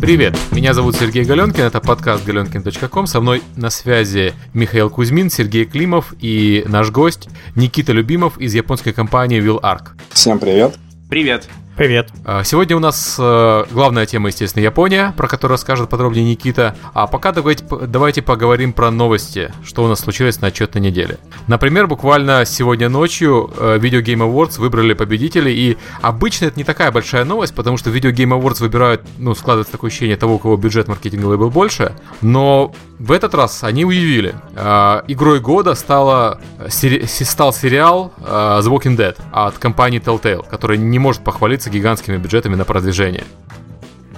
Привет, меня зовут Сергей Галенкин, это подкаст galenkin.com, со мной на связи Михаил Кузьмин, Сергей Климов и наш гость Никита Любимов из японской компании Will Arc. Всем привет. Привет. Привет. А, сегодня у нас э, главная тема, естественно, Япония, про которую расскажет подробнее Никита. А пока давайте, давайте поговорим про новости, что у нас случилось на отчетной неделе. Например, буквально сегодня ночью э, Video Game Awards выбрали победителей, и обычно это не такая большая новость, потому что Video Game Awards выбирают, ну, складывается такое ощущение того, у кого бюджет маркетинговый был больше, но в этот раз они уявили. Э, игрой года стала, сери, стал сериал The Walking Dead от компании Telltale, который не может похвалиться гигантскими бюджетами на продвижение.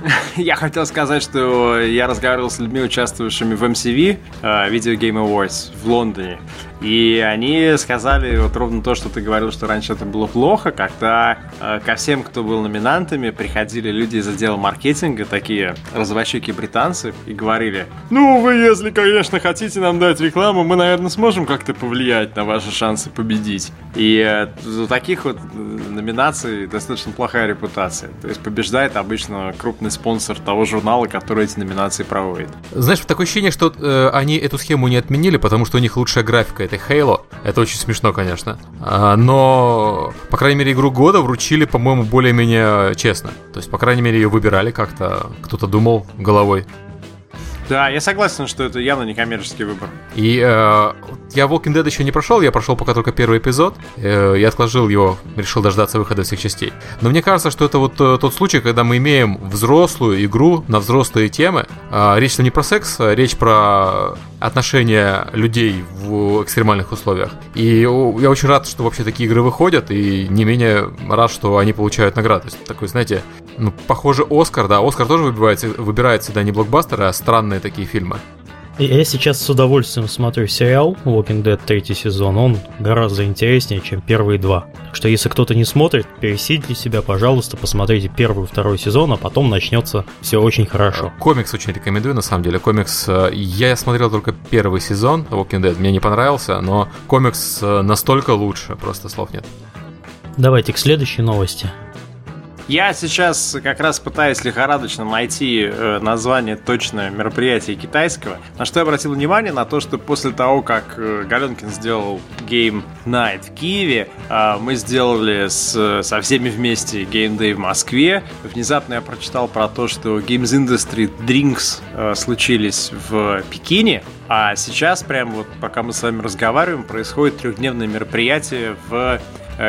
Я хотел сказать, что я разговаривал с людьми, участвовавшими в MCV, Video Game Awards в Лондоне. И они сказали вот ровно то, что ты говорил, что раньше это было плохо, когда э, ко всем, кто был номинантами, приходили люди из отдела маркетинга, такие разводчики британцы, и говорили, ну, вы, если, конечно, хотите нам дать рекламу, мы, наверное, сможем как-то повлиять на ваши шансы победить. И э, у таких вот э, номинаций достаточно плохая репутация. То есть побеждает обычно крупный спонсор того журнала, который эти номинации проводит. Знаешь, такое ощущение, что э, они эту схему не отменили, потому что у них лучшая графика этой Halo. Это очень смешно, конечно. А, но, по крайней мере, игру года вручили, по-моему, более-менее честно. То есть, по крайней мере, ее выбирали как-то, кто-то думал головой. Да, я согласен, что это явно не коммерческий выбор. И э, я Walking Dead еще не прошел, я прошел пока только первый эпизод. Э, я отложил его, решил дождаться выхода всех частей. Но мне кажется, что это вот э, тот случай, когда мы имеем взрослую игру на взрослые темы. Э, речь не про секс, а речь про отношения людей в экстремальных условиях. И я очень рад, что вообще такие игры выходят, и не менее рад, что они получают награды. То есть такой, знаете, ну, похоже, Оскар, да, Оскар тоже выбирает, выбирает всегда не блокбастеры, а странные такие фильмы. Я сейчас с удовольствием смотрю сериал Walking Dead третий сезон. Он гораздо интереснее, чем первые два. Так что если кто-то не смотрит, пересидите себя, пожалуйста, посмотрите первый и второй сезон, а потом начнется все очень хорошо. Комикс очень рекомендую, на самом деле. Комикс... Э, я смотрел только первый сезон Walking Dead, мне не понравился, но комикс э, настолько лучше, просто слов нет. Давайте к следующей новости. Я сейчас как раз пытаюсь лихорадочно найти э, название точное мероприятия китайского. На что я обратил внимание, на то, что после того, как э, Галенкин сделал Game Night в Киеве, э, мы сделали с, со всеми вместе Game Day в Москве. Внезапно я прочитал про то, что Games Industry Drinks э, случились в Пекине. А сейчас, прямо вот пока мы с вами разговариваем, происходит трехдневное мероприятие в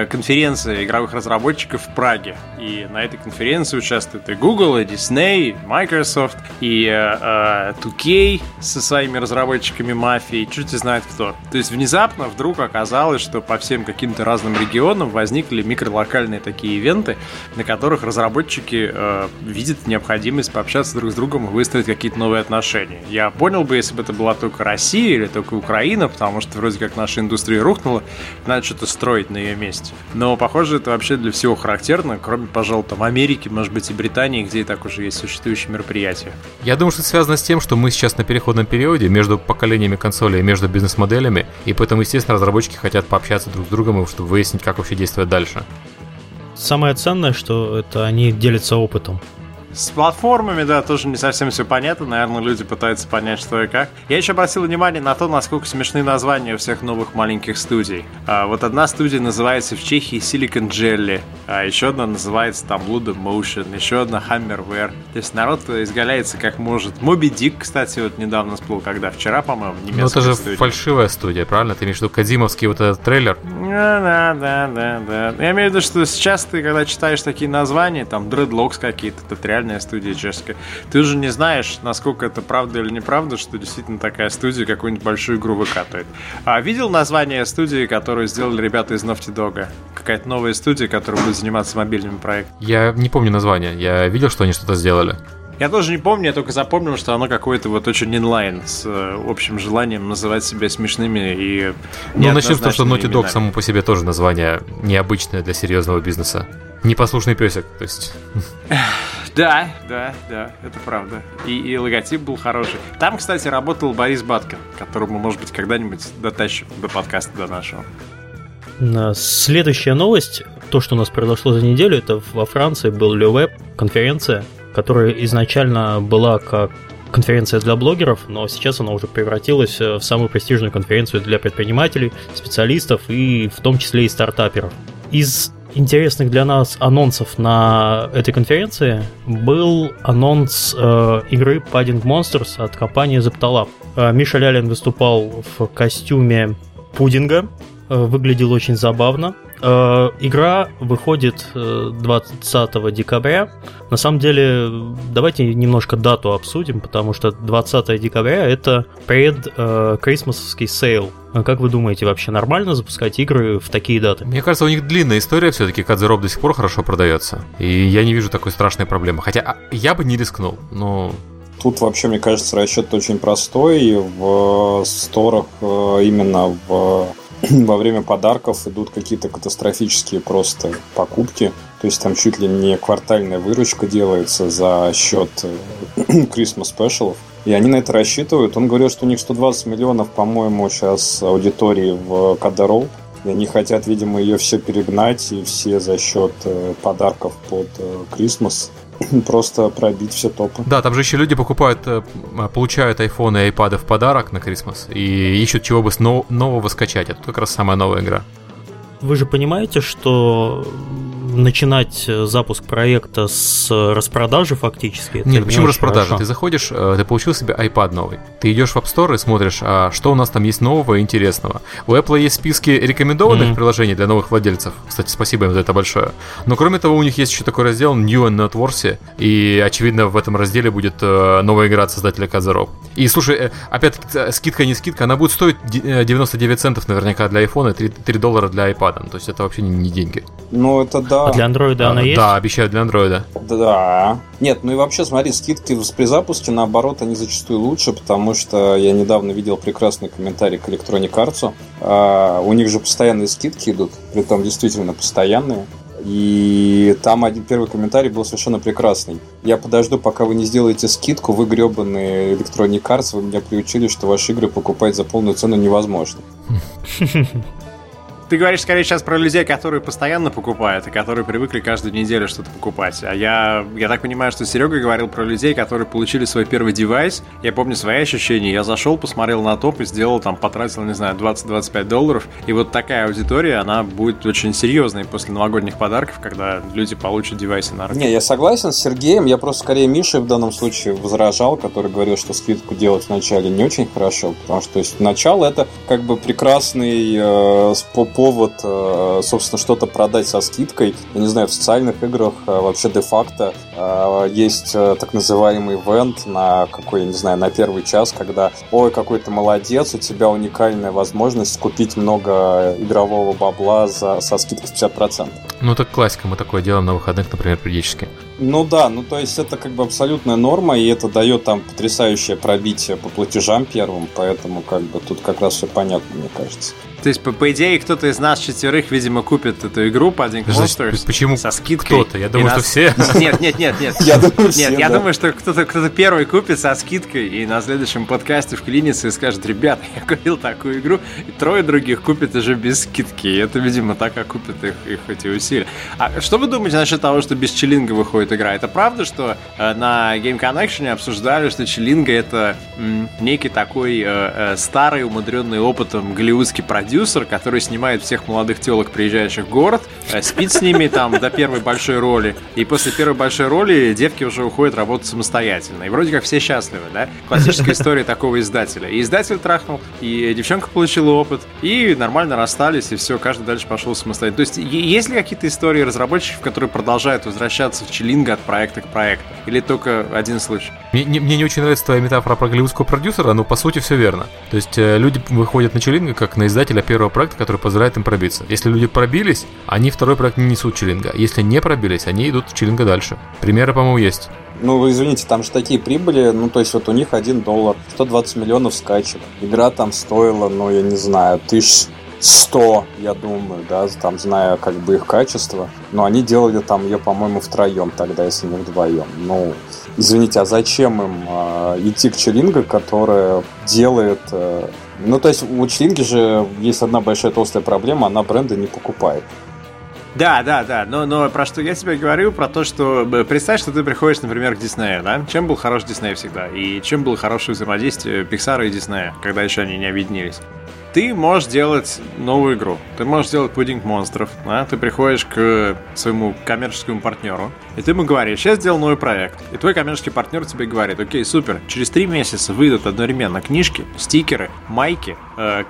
конференция игровых разработчиков в Праге. И на этой конференции участвуют и Google, и Disney, и Microsoft, и э, 2K э, со своими разработчиками мафии, чуть не знает кто. То есть внезапно вдруг оказалось, что по всем каким-то разным регионам возникли микролокальные такие ивенты, на которых разработчики э, видят необходимость пообщаться друг с другом и выстроить какие-то новые отношения. Я понял бы, если бы это была только Россия или только Украина, потому что вроде как наша индустрия рухнула, надо что-то строить на ее месте есть. Но, похоже, это вообще для всего характерно, кроме, пожалуй, там Америки, может быть, и Британии, где и так уже есть существующие мероприятия. Я думаю, что это связано с тем, что мы сейчас на переходном периоде между поколениями консолей и между бизнес-моделями, и поэтому, естественно, разработчики хотят пообщаться друг с другом, чтобы выяснить, как вообще действовать дальше. Самое ценное, что это они делятся опытом. С платформами, да, тоже не совсем все понятно. Наверное, люди пытаются понять, что и как. Я еще обратил внимание на то, насколько смешны названия у всех новых маленьких студий. А, вот одна студия называется в Чехии Silicon Jelly, а еще одна называется там Ludo Motion, еще одна Hammerware. То есть народ изгаляется как может. Моби Дик, кстати, вот недавно всплыл, когда вчера, по-моему, немецкая Ну это же студия. фальшивая студия, правильно? Ты имеешь в виду Кадимовский вот этот трейлер? Да, да, да, да. Я имею в виду, что сейчас ты, когда читаешь такие названия, там Dreadlocks какие-то, это реально реальная студия чешская. Ты уже не знаешь, насколько это правда или неправда, что действительно такая студия какую-нибудь большую игру выкатывает. А видел название студии, которую сделали ребята из Naughty Dog? Какая-то новая студия, которая будет заниматься мобильными проектами. Я не помню название. Я видел, что они что-то сделали. Я тоже не помню, я только запомнил, что оно какое-то вот очень инлайн с э, общим желанием называть себя смешными и Ну, начнем с того, что Naughty Dog само по себе тоже название необычное для серьезного бизнеса. Непослушный песик, то есть... Да, да, да, это правда. И, и логотип был хороший. Там, кстати, работал Борис Баткин, которому, может быть, когда-нибудь дотащим до подкаста до нашего. Следующая новость, то, что у нас произошло за неделю, это во Франции был Web конференция, которая изначально была как конференция для блогеров, но сейчас она уже превратилась в самую престижную конференцию для предпринимателей, специалистов и в том числе и стартаперов. Из интересных для нас анонсов на этой конференции был анонс э, игры Padding Monsters от компании Zeptalab. Э, Миша Лялин выступал в костюме пудинга, э, выглядел очень забавно. Э, игра выходит 20 э, декабря. На самом деле, давайте немножко дату обсудим, потому что 20 декабря это пред э, крисмасовский sale. А как вы думаете, вообще нормально запускать игры в такие даты? Мне кажется, у них длинная история все-таки, Cut the Rope до сих пор хорошо продается. И я не вижу такой страшной проблемы. Хотя а, я бы не рискнул, но Тут вообще, мне кажется, расчет очень простой. В сторах именно в во время подарков идут какие-то катастрофические просто покупки. То есть там чуть ли не квартальная выручка делается за счет э, Christmas спешалов. И они на это рассчитывают. Он говорил, что у них 120 миллионов, по-моему, сейчас аудитории в Кадарол. И они хотят, видимо, ее все перегнать, и все за счет э, подарков под Christmas просто пробить все топы. Да, там же еще люди покупают, э, получают iPhone и iPad в подарок на Christmas и ищут чего бы нового скачать. Это как раз самая новая игра. Вы же понимаете, что начинать э, запуск проекта с распродажи фактически. Нет, почему не распродажа? Хорошо. Ты заходишь, э, ты получил себе iPad новый. Ты идешь в App Store и смотришь, а что у нас там есть нового и интересного. У Apple есть списки рекомендованных mm-hmm. приложений для новых владельцев. Кстати, спасибо им за это большое. Но кроме того, у них есть еще такой раздел New and Noteworthy. И, очевидно, в этом разделе будет э, новая игра от создателя Кадзеров. И, слушай, опять скидка не скидка, она будет стоить 99 центов наверняка для iPhone и 3, 3 доллара для iPad. То есть это вообще не, не деньги. Ну, это да, а для андроида она есть? Да, обещают для андроида. Да. Нет, ну и вообще, смотри, скидки при запуске, наоборот, они зачастую лучше, потому что я недавно видел прекрасный комментарий к Electronic Arts. А, у них же постоянные скидки идут, при том действительно постоянные. И там один первый комментарий был совершенно прекрасный. Я подожду, пока вы не сделаете скидку, вы гребаные Electronic Arts, вы меня приучили, что ваши игры покупать за полную цену невозможно. Ты говоришь скорее сейчас про людей, которые постоянно покупают и которые привыкли каждую неделю что-то покупать. А я, я так понимаю, что Серега говорил про людей, которые получили свой первый девайс. Я помню свои ощущения. Я зашел, посмотрел на топ и сделал там, потратил, не знаю, 20-25 долларов. И вот такая аудитория, она будет очень серьезной после новогодних подарков, когда люди получат девайсы на руки. Не, я согласен с Сергеем. Я просто скорее Мише в данном случае возражал, который говорил, что скидку делать вначале не очень хорошо. Потому что то есть, начало это как бы прекрасный э, повод, э, собственно, что-то продать со скидкой. Я не знаю, в социальных играх э, вообще де-факто э, есть так называемый ивент на какой, я не знаю, на первый час, когда, ой, какой ты молодец, у тебя уникальная возможность купить много игрового бабла за, со скидкой 50%. Ну, это классика, мы такое делаем на выходных, например, периодически. Ну да, ну то есть это как бы абсолютная норма, и это дает там потрясающее пробитие по платежам первым, поэтому как бы тут как раз все понятно, мне кажется. То есть, по, по идее, кто-то из нас четверых, видимо, купит эту игру Padding Monsters почему со скидкой. Кто-то? Я думаю, нас... что все. Нет, нет, нет, нет. Я думаю, все, Нет, я думаю, что кто-то кто первый купит со скидкой и на следующем подкасте вклинится и скажет, ребята, я купил такую игру, и трое других купят уже без скидки. И это, видимо, так окупит их, их эти усилия. А что вы думаете насчет того, что без чиллинга выходит игра? Это правда, что э, на Game Connection обсуждали, что чиллинга это м, некий такой э, э, старый, умудренный опытом голливудский продюсер, продюсер, который снимает всех молодых телок, приезжающих в город, э, спит с ними там до первой большой роли, и после первой большой роли девки уже уходят работать самостоятельно. И вроде как все счастливы, да? Классическая история такого издателя. И издатель трахнул, и девчонка получила опыт, и нормально расстались, и все, каждый дальше пошел самостоятельно. То есть есть ли какие-то истории разработчиков, которые продолжают возвращаться в Челинга от проекта к проекту? Или только один случай? Мне, не, мне не очень нравится твоя метафора про голливудского продюсера, но по сути все верно. То есть э, люди выходят на Челинга как на издателя первого проекта, который позволяет им пробиться. Если люди пробились, они второй проект не несут чиллинга. Если не пробились, они идут в чиллинга дальше. Примеры, по-моему, есть. Ну, вы извините, там же такие прибыли, ну, то есть вот у них 1 доллар, 120 миллионов скачек. Игра там стоила, ну, я не знаю, тысяч 100, я думаю, да, там, зная как бы их качество. Но они делали там ее, по-моему, втроем тогда, если не вдвоем. Ну, извините, а зачем им э, идти к Челинга, которая делает э, ну, то есть у Члинги же есть одна большая толстая проблема, она бренды не покупает. Да, да, да. Но, но про что я тебе говорю, про то, что представь, что ты приходишь, например, к Диснею, да? Чем был хорош Дисней всегда? И чем было хорошее взаимодействие Пиксара и Диснея, когда еще они не объединились? Ты можешь делать новую игру. Ты можешь сделать пудинг монстров. Да? Ты приходишь к своему коммерческому партнеру, и ты ему говоришь, сейчас сделал новый проект. И твой коммерческий партнер тебе говорит, окей, супер, через три месяца выйдут одновременно книжки, стикеры, майки, э.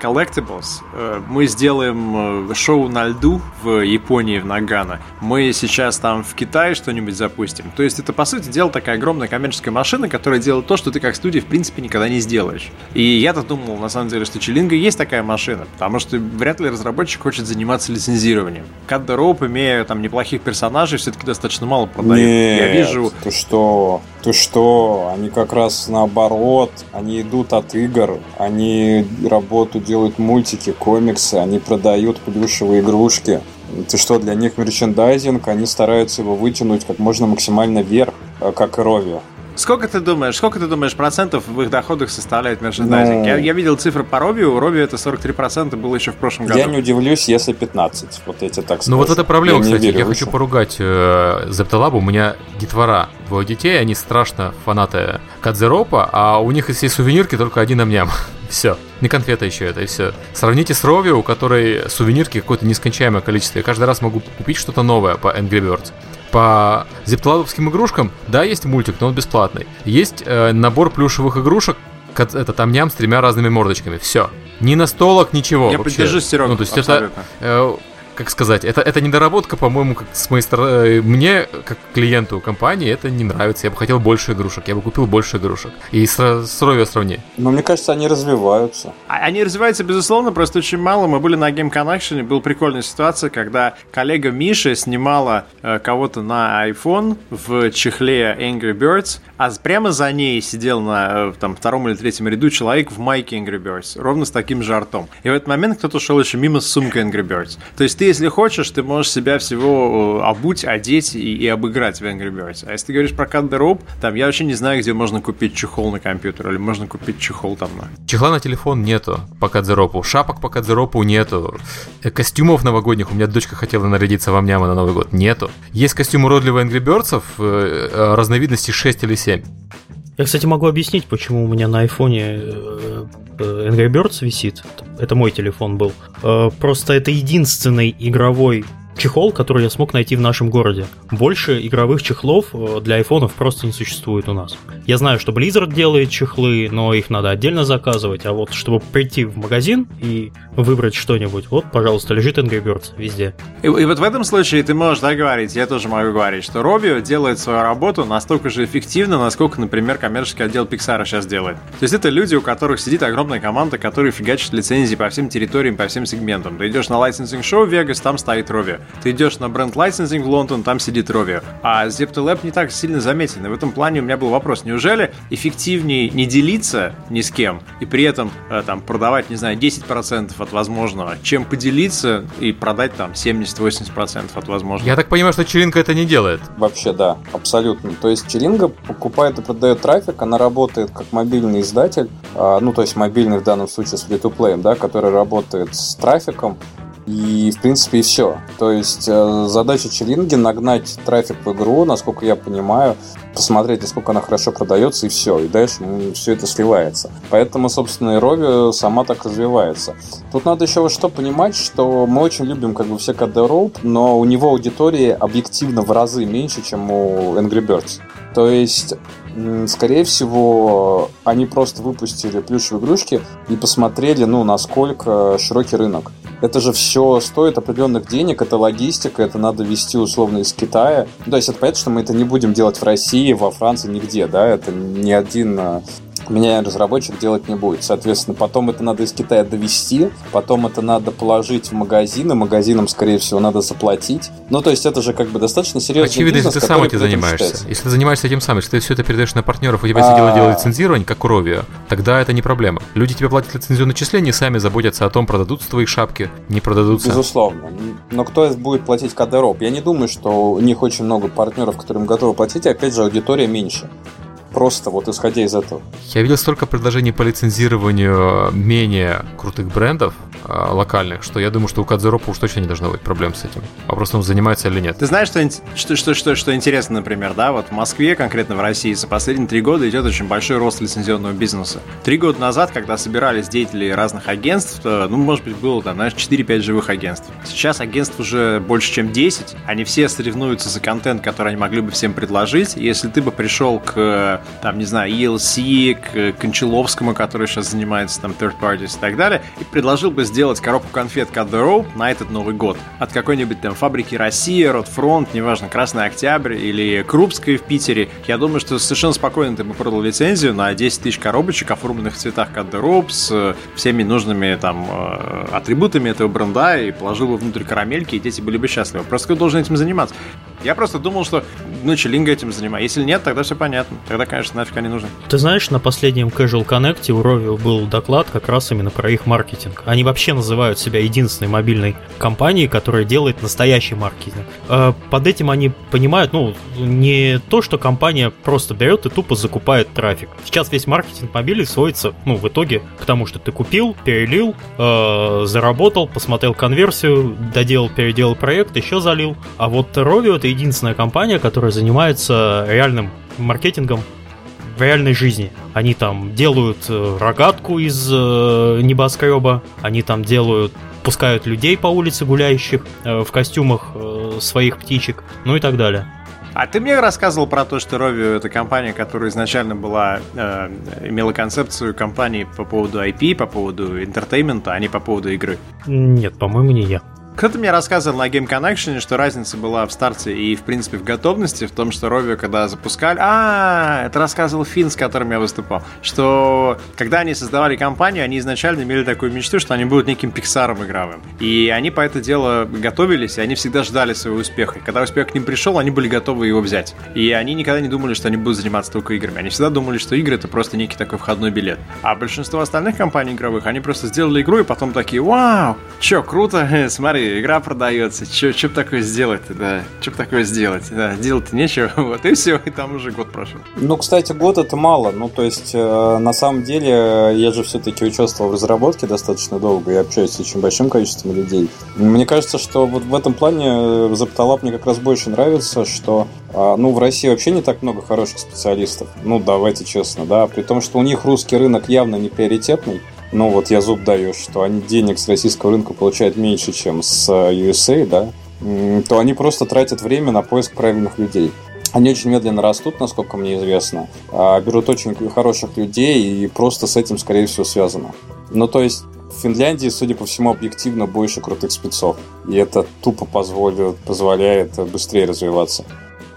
Э, мы сделаем э, шоу на льду в Японии, в Нагано. Мы сейчас там в Китае что-нибудь запустим. То есть это, по сути дела, такая огромная коммерческая машина, которая делает то, что ты как студия, в принципе, никогда не сделаешь. И я-то думал, на самом деле, что Челинга есть такая машина, потому что вряд ли разработчик хочет заниматься лицензированием. Cut the имея там неплохих персонажей, все-таки достаточно мало продает. Нет, Я вижу... Ты что? Ты что? Они как раз наоборот, они идут от игр, они работу делают мультики, комиксы, они продают плюшевые игрушки. Ты что, для них мерчендайзинг, они стараются его вытянуть как можно максимально вверх, э, как и Рови. Сколько ты думаешь, сколько ты думаешь процентов в их доходах составляет мерчендайзинг? Ну, я, я видел цифры по Роби, у Роби это 43% было еще в прошлом году. Я не удивлюсь, если 15, вот эти так. Ну вот это проблема, я кстати, я хочу поругать э, у меня детвора, двое детей, они страшно фанаты Кадзеропа, а у них из всей сувенирки только один амням. все. Не конфета еще это, и все. Сравните с Рови, у которой сувенирки какое-то нескончаемое количество. Я каждый раз могу купить что-то новое по Angry Birds. По зептолабовским игрушкам, да, есть мультик, но он бесплатный. Есть э, набор плюшевых игрушек, это там ням с тремя разными мордочками. Все. Ни настолок, ничего. Я вообще. поддержу Серега. Ну, то есть абсолютно. это. Э, как сказать, это, это недоработка, по-моему, как с моей стороны. Э, мне, как клиенту компании, это не нравится. Я бы хотел больше игрушек, я бы купил больше игрушек. И с, с Ровио сравни. Но мне кажется, они развиваются. А, они развиваются, безусловно, просто очень мало. Мы были на Game Connection, была прикольная ситуация, когда коллега Миша снимала э, кого-то на iPhone в чехле Angry Birds, а прямо за ней сидел на э, там, втором или третьем ряду человек в майке Angry Birds, ровно с таким же ртом. И в этот момент кто-то шел еще мимо с сумкой Angry Birds. То есть ты, если хочешь, ты можешь себя всего э, обуть, одеть и, и обыграть в Angry Birds. А если ты говоришь про Cut там я вообще не знаю, где можно купить чехол на компьютер, или можно купить чехол там на... Чехла на телефон нету по Cut шапок по Cut нету, э, костюмов новогодних, у меня дочка хотела нарядиться во мнямы на Новый год, нету. Есть костюм уродливых Angry Birds, э, разновидности 6 или 7. Я, кстати, могу объяснить, почему у меня на айфоне э, Angry Birds висит. Это мой телефон был. Э, просто это единственный игровой чехол, который я смог найти в нашем городе. Больше игровых чехлов э, для айфонов просто не существует у нас. Я знаю, что Blizzard делает чехлы, но их надо отдельно заказывать, а вот чтобы прийти в магазин и выбрать что-нибудь, вот, пожалуйста, лежит Angry Birds везде. И, и вот в этом случае ты можешь да, говорить, я тоже могу говорить, что Rovio делает свою работу настолько же эффективно, насколько, например, коммерческий отдел Pixar сейчас делает. То есть это люди, у которых сидит огромная команда, которые фигачат лицензии по всем территориям, по всем сегментам. Ты идешь на Licensing Show Вегас, там стоит Rovio. Ты идешь на Brand Licensing в Лондон, там сидит Rovio. А Zepto не так сильно заметен. И в этом плане у меня был вопрос. Неужели эффективнее не делиться ни с кем и при этом э, там продавать, не знаю, 10% от возможного, чем поделиться и продать там 70-80% от возможного? Я так понимаю, что Черинка это не делает. Вообще, да, абсолютно. То есть Черинга покупает и продает трафик, она работает как мобильный издатель, а, ну, то есть мобильный в данном случае с free-to-play, да, который работает с трафиком, и, в принципе, и все. То есть э, задача Челинги нагнать трафик в игру, насколько я понимаю, посмотреть, насколько она хорошо продается, и все. И дальше все это сливается. Поэтому, собственно, и Рови сама так развивается. Тут надо еще вот что понимать, что мы очень любим как бы все Rope, но у него аудитория объективно в разы меньше, чем у Angry Birds. То есть скорее всего, они просто выпустили плюшевые игрушки и посмотрели, ну, насколько широкий рынок. Это же все стоит определенных денег, это логистика, это надо вести условно из Китая. Ну, то есть это понятно, что мы это не будем делать в России, во Франции, нигде, да, это ни один а, меня разработчик делать не будет. Соответственно, потом это надо из Китая довести, потом это надо положить в магазины, магазинам, скорее всего, надо заплатить. Ну, то есть это же как бы достаточно серьезный Очевидно, бизнес, если ты сам этим занимаешься. Считается. Если ты занимаешься этим сам, если ты все это передаешь на партнеров, у тебя все дело делает лицензирование, как у Ровио, тогда это не проблема. Люди тебе платят лицензионные начисления, сами заботятся о том, продадутся твои шапки, не продадутся. Безусловно. Но кто будет платить КДРОП? Я не думаю, что у них очень много партнеров, которым готовы платить, и опять же аудитория меньше. Просто вот исходя из этого. Я видел столько предложений по лицензированию менее крутых брендов, э, локальных, что я думаю, что у Кадзеропа уж точно не должно быть проблем с этим. Вопрос, он занимается или нет. Ты знаешь, что, что, что, что, что интересно, например, да, вот в Москве, конкретно в России, за последние три года идет очень большой рост лицензионного бизнеса. Три года назад, когда собирались деятели разных агентств, то, ну, может быть, было там, знаешь, 4-5 живых агентств. Сейчас агентств уже больше, чем 10. Они все соревнуются за контент, который они могли бы всем предложить. Если ты бы пришел к, там, не знаю, ELC, к Кончаловскому, который сейчас занимается там third parties и так далее, и предложил бы сделать коробку конфет Cut на этот Новый год от какой-нибудь там фабрики Россия, Ротфронт, неважно, Красный Октябрь или Крупская в Питере, я думаю, что совершенно спокойно ты бы продал лицензию на 10 тысяч коробочек, оформленных в цветах Cut с всеми нужными там э, атрибутами этого бренда и положил бы внутрь карамельки, и дети были бы счастливы. Просто кто должен этим заниматься? Я просто думал, что ну, Челинга этим занимается. Если нет, тогда все понятно. Тогда, конечно, нафиг они нужны. Ты знаешь, на последнем Casual Connect у Rovio был доклад как раз именно про их маркетинг. Они вообще называют себя единственной мобильной компанией, которая делает настоящий маркетинг. А под этим они понимают, ну, не то, что компания просто берет и тупо закупает трафик. Сейчас весь маркетинг мобилей сводится, ну, в итоге к тому, что ты купил, перелил, э, заработал, посмотрел конверсию, доделал, переделал проект, еще залил. А вот Rovio это единственная компания, которая занимается реальным маркетингом в реальной жизни. Они там делают э, рогатку из э, небоскреба, они там делают пускают людей по улице гуляющих э, в костюмах своих птичек, ну и так далее. А ты мне рассказывал про то, что Rovio это компания, которая изначально была, э, имела концепцию компании по поводу IP, по поводу entertainment'а, а не по поводу игры? Нет, по-моему, не я. Кто-то мне рассказывал на Game Connection, что разница была в старте и, в принципе, в готовности, в том, что Rovio, когда запускали... А, это рассказывал Финн, с которым я выступал. Что, когда они создавали компанию, они изначально имели такую мечту, что они будут неким пиксаром игровым. И они по это дело готовились, и они всегда ждали своего успеха. И когда успех к ним пришел, они были готовы его взять. И они никогда не думали, что они будут заниматься только играми. Они всегда думали, что игры — это просто некий такой входной билет. А большинство остальных компаний игровых, они просто сделали игру, и потом такие, вау, чё, круто, смотри, игра продается, что бы такое сделать-то, да, что бы такое сделать, да, делать нечего, вот, и все, и там уже год прошел. Ну, кстати, год это мало, ну, то есть, э, на самом деле, я же все-таки участвовал в разработке достаточно долго и общаюсь с очень большим количеством людей. Мне кажется, что вот в этом плане э, Запталап мне как раз больше нравится, что, э, ну, в России вообще не так много хороших специалистов, ну, давайте честно, да, при том, что у них русский рынок явно не приоритетный, ну вот я зуб даю, что они денег с российского рынка получают меньше, чем с э, USA, да, то они просто тратят время на поиск правильных людей. Они очень медленно растут, насколько мне известно, а, берут очень хороших людей и просто с этим, скорее всего, связано. Ну, то есть в Финляндии, судя по всему, объективно больше крутых спецов. И это тупо позволит, позволяет быстрее развиваться.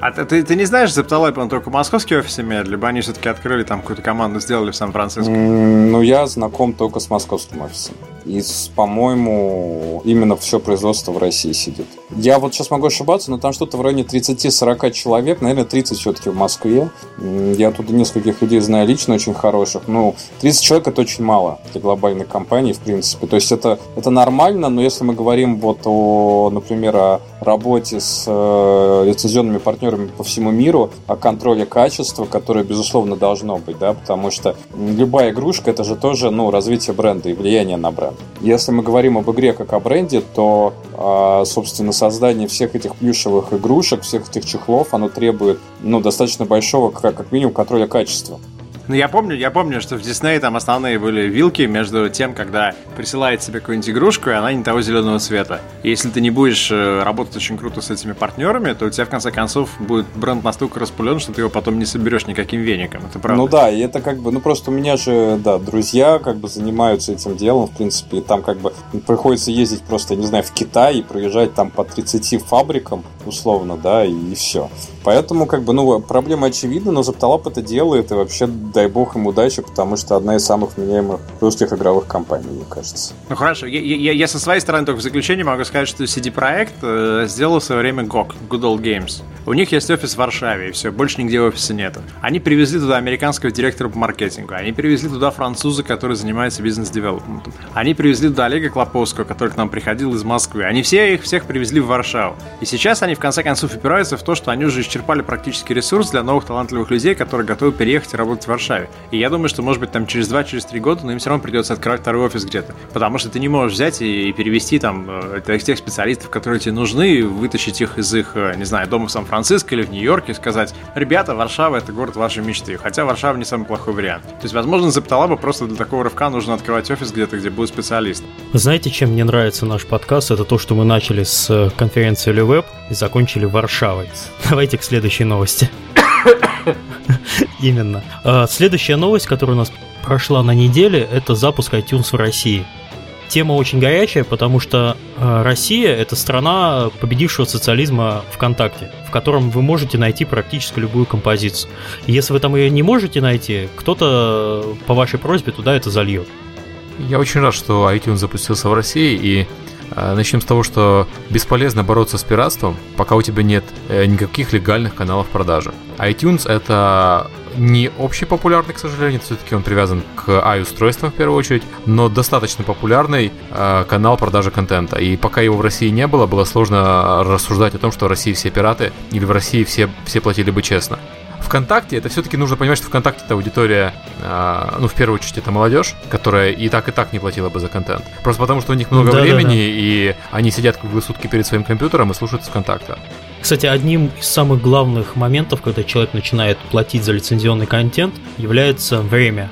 А ты, ты, ты не знаешь, Зепталайп, он только московский офис имеет, либо они все-таки открыли там какую-то команду, сделали в Сан-Франциско? Ну, я знаком только с московским офисом. И, по-моему, именно все производство в России сидит. Я вот сейчас могу ошибаться, но там что-то в районе 30-40 человек, наверное, 30 все-таки в Москве. Я оттуда нескольких людей знаю лично, очень хороших. Ну, 30 человек это очень мало для глобальной компании, в принципе. То есть это, это нормально, но если мы говорим вот о, например, о работе с э, лицензионными партнерами по всему миру, о контроле качества, которое, безусловно, должно быть, да, потому что любая игрушка это же тоже, ну, развитие бренда и влияние на бренд. Если мы говорим об игре как о бренде, то, а, собственно, создание всех этих плюшевых игрушек, всех этих чехлов, оно требует, ну, достаточно большого, как минимум, контроля качества. Ну, я помню, я помню, что в Дисней там основные были вилки между тем, когда присылает себе какую-нибудь игрушку, и она не того зеленого цвета. И если ты не будешь э, работать очень круто с этими партнерами, то у тебя в конце концов будет бренд настолько распылен, что ты его потом не соберешь никаким веником. Это правда. Ну да, и это как бы, ну просто у меня же, да, друзья как бы занимаются этим делом, в принципе, и там как бы приходится ездить просто, не знаю, в Китай и проезжать там по 30 фабрикам, условно, да, и, и все. Поэтому, как бы, ну, проблема очевидна, но Запталап это делает, и вообще дай бог им удачи, потому что одна из самых меняемых русских игровых компаний, мне кажется. Ну хорошо, я, я, я со своей стороны только в заключение могу сказать, что CD-проект э, сделал в свое время GOG, Good Old Games. У них есть офис в Варшаве, и все, больше нигде офиса нету. Они привезли туда американского директора по маркетингу, они привезли туда француза, который занимается бизнес-девелопментом. Они привезли туда Олега Клоповского, который к нам приходил из Москвы. Они все их всех привезли в Варшаву. И сейчас они в конце концов упираются в то, что они уже исчерпали практически ресурс для новых талантливых людей, которые готовы переехать и работать в Варшаве. И я думаю, что, может быть, там через 2-3 через года, но им все равно придется открывать второй офис где-то. Потому что ты не можешь взять и перевести там э, тех специалистов, которые тебе нужны, вытащить их из их, э, не знаю, дома в Сан-Франциско или в Нью-Йорке и сказать, ребята, Варшава — это город вашей мечты. Хотя Варшава не самый плохой вариант. То есть, возможно, Запталаба просто для такого рывка нужно открывать офис где-то, где будет специалист. Знаете, чем мне нравится наш подкаст? Это то, что мы начали с э, конференции Левеб и закончили Варшавой. Давайте к следующей новости. Именно. А, следующая новость, которая у нас прошла на неделе, это запуск iTunes в России. Тема очень горячая, потому что а, Россия – это страна победившего социализма ВКонтакте, в котором вы можете найти практически любую композицию. Если вы там ее не можете найти, кто-то по вашей просьбе туда это зальет. Я очень рад, что iTunes запустился в России, и э, начнем с того, что бесполезно бороться с пиратством, пока у тебя нет э, никаких легальных каналов продажи. iTunes это не общепопулярный, к сожалению, все-таки он привязан к i-устройствам в первую очередь, но достаточно популярный э, канал продажи контента. И пока его в России не было, было сложно рассуждать о том, что в России все пираты или в России все, все платили бы честно. ВКонтакте, это все-таки нужно понимать, что ВКонтакте это аудитория, э, ну, в первую очередь, это молодежь, которая и так, и так не платила бы за контент. Просто потому, что у них много да, времени, да, да. и они сидят круглые сутки перед своим компьютером и слушают ВКонтакте. Кстати, одним из самых главных моментов, когда человек начинает платить за лицензионный контент, является время.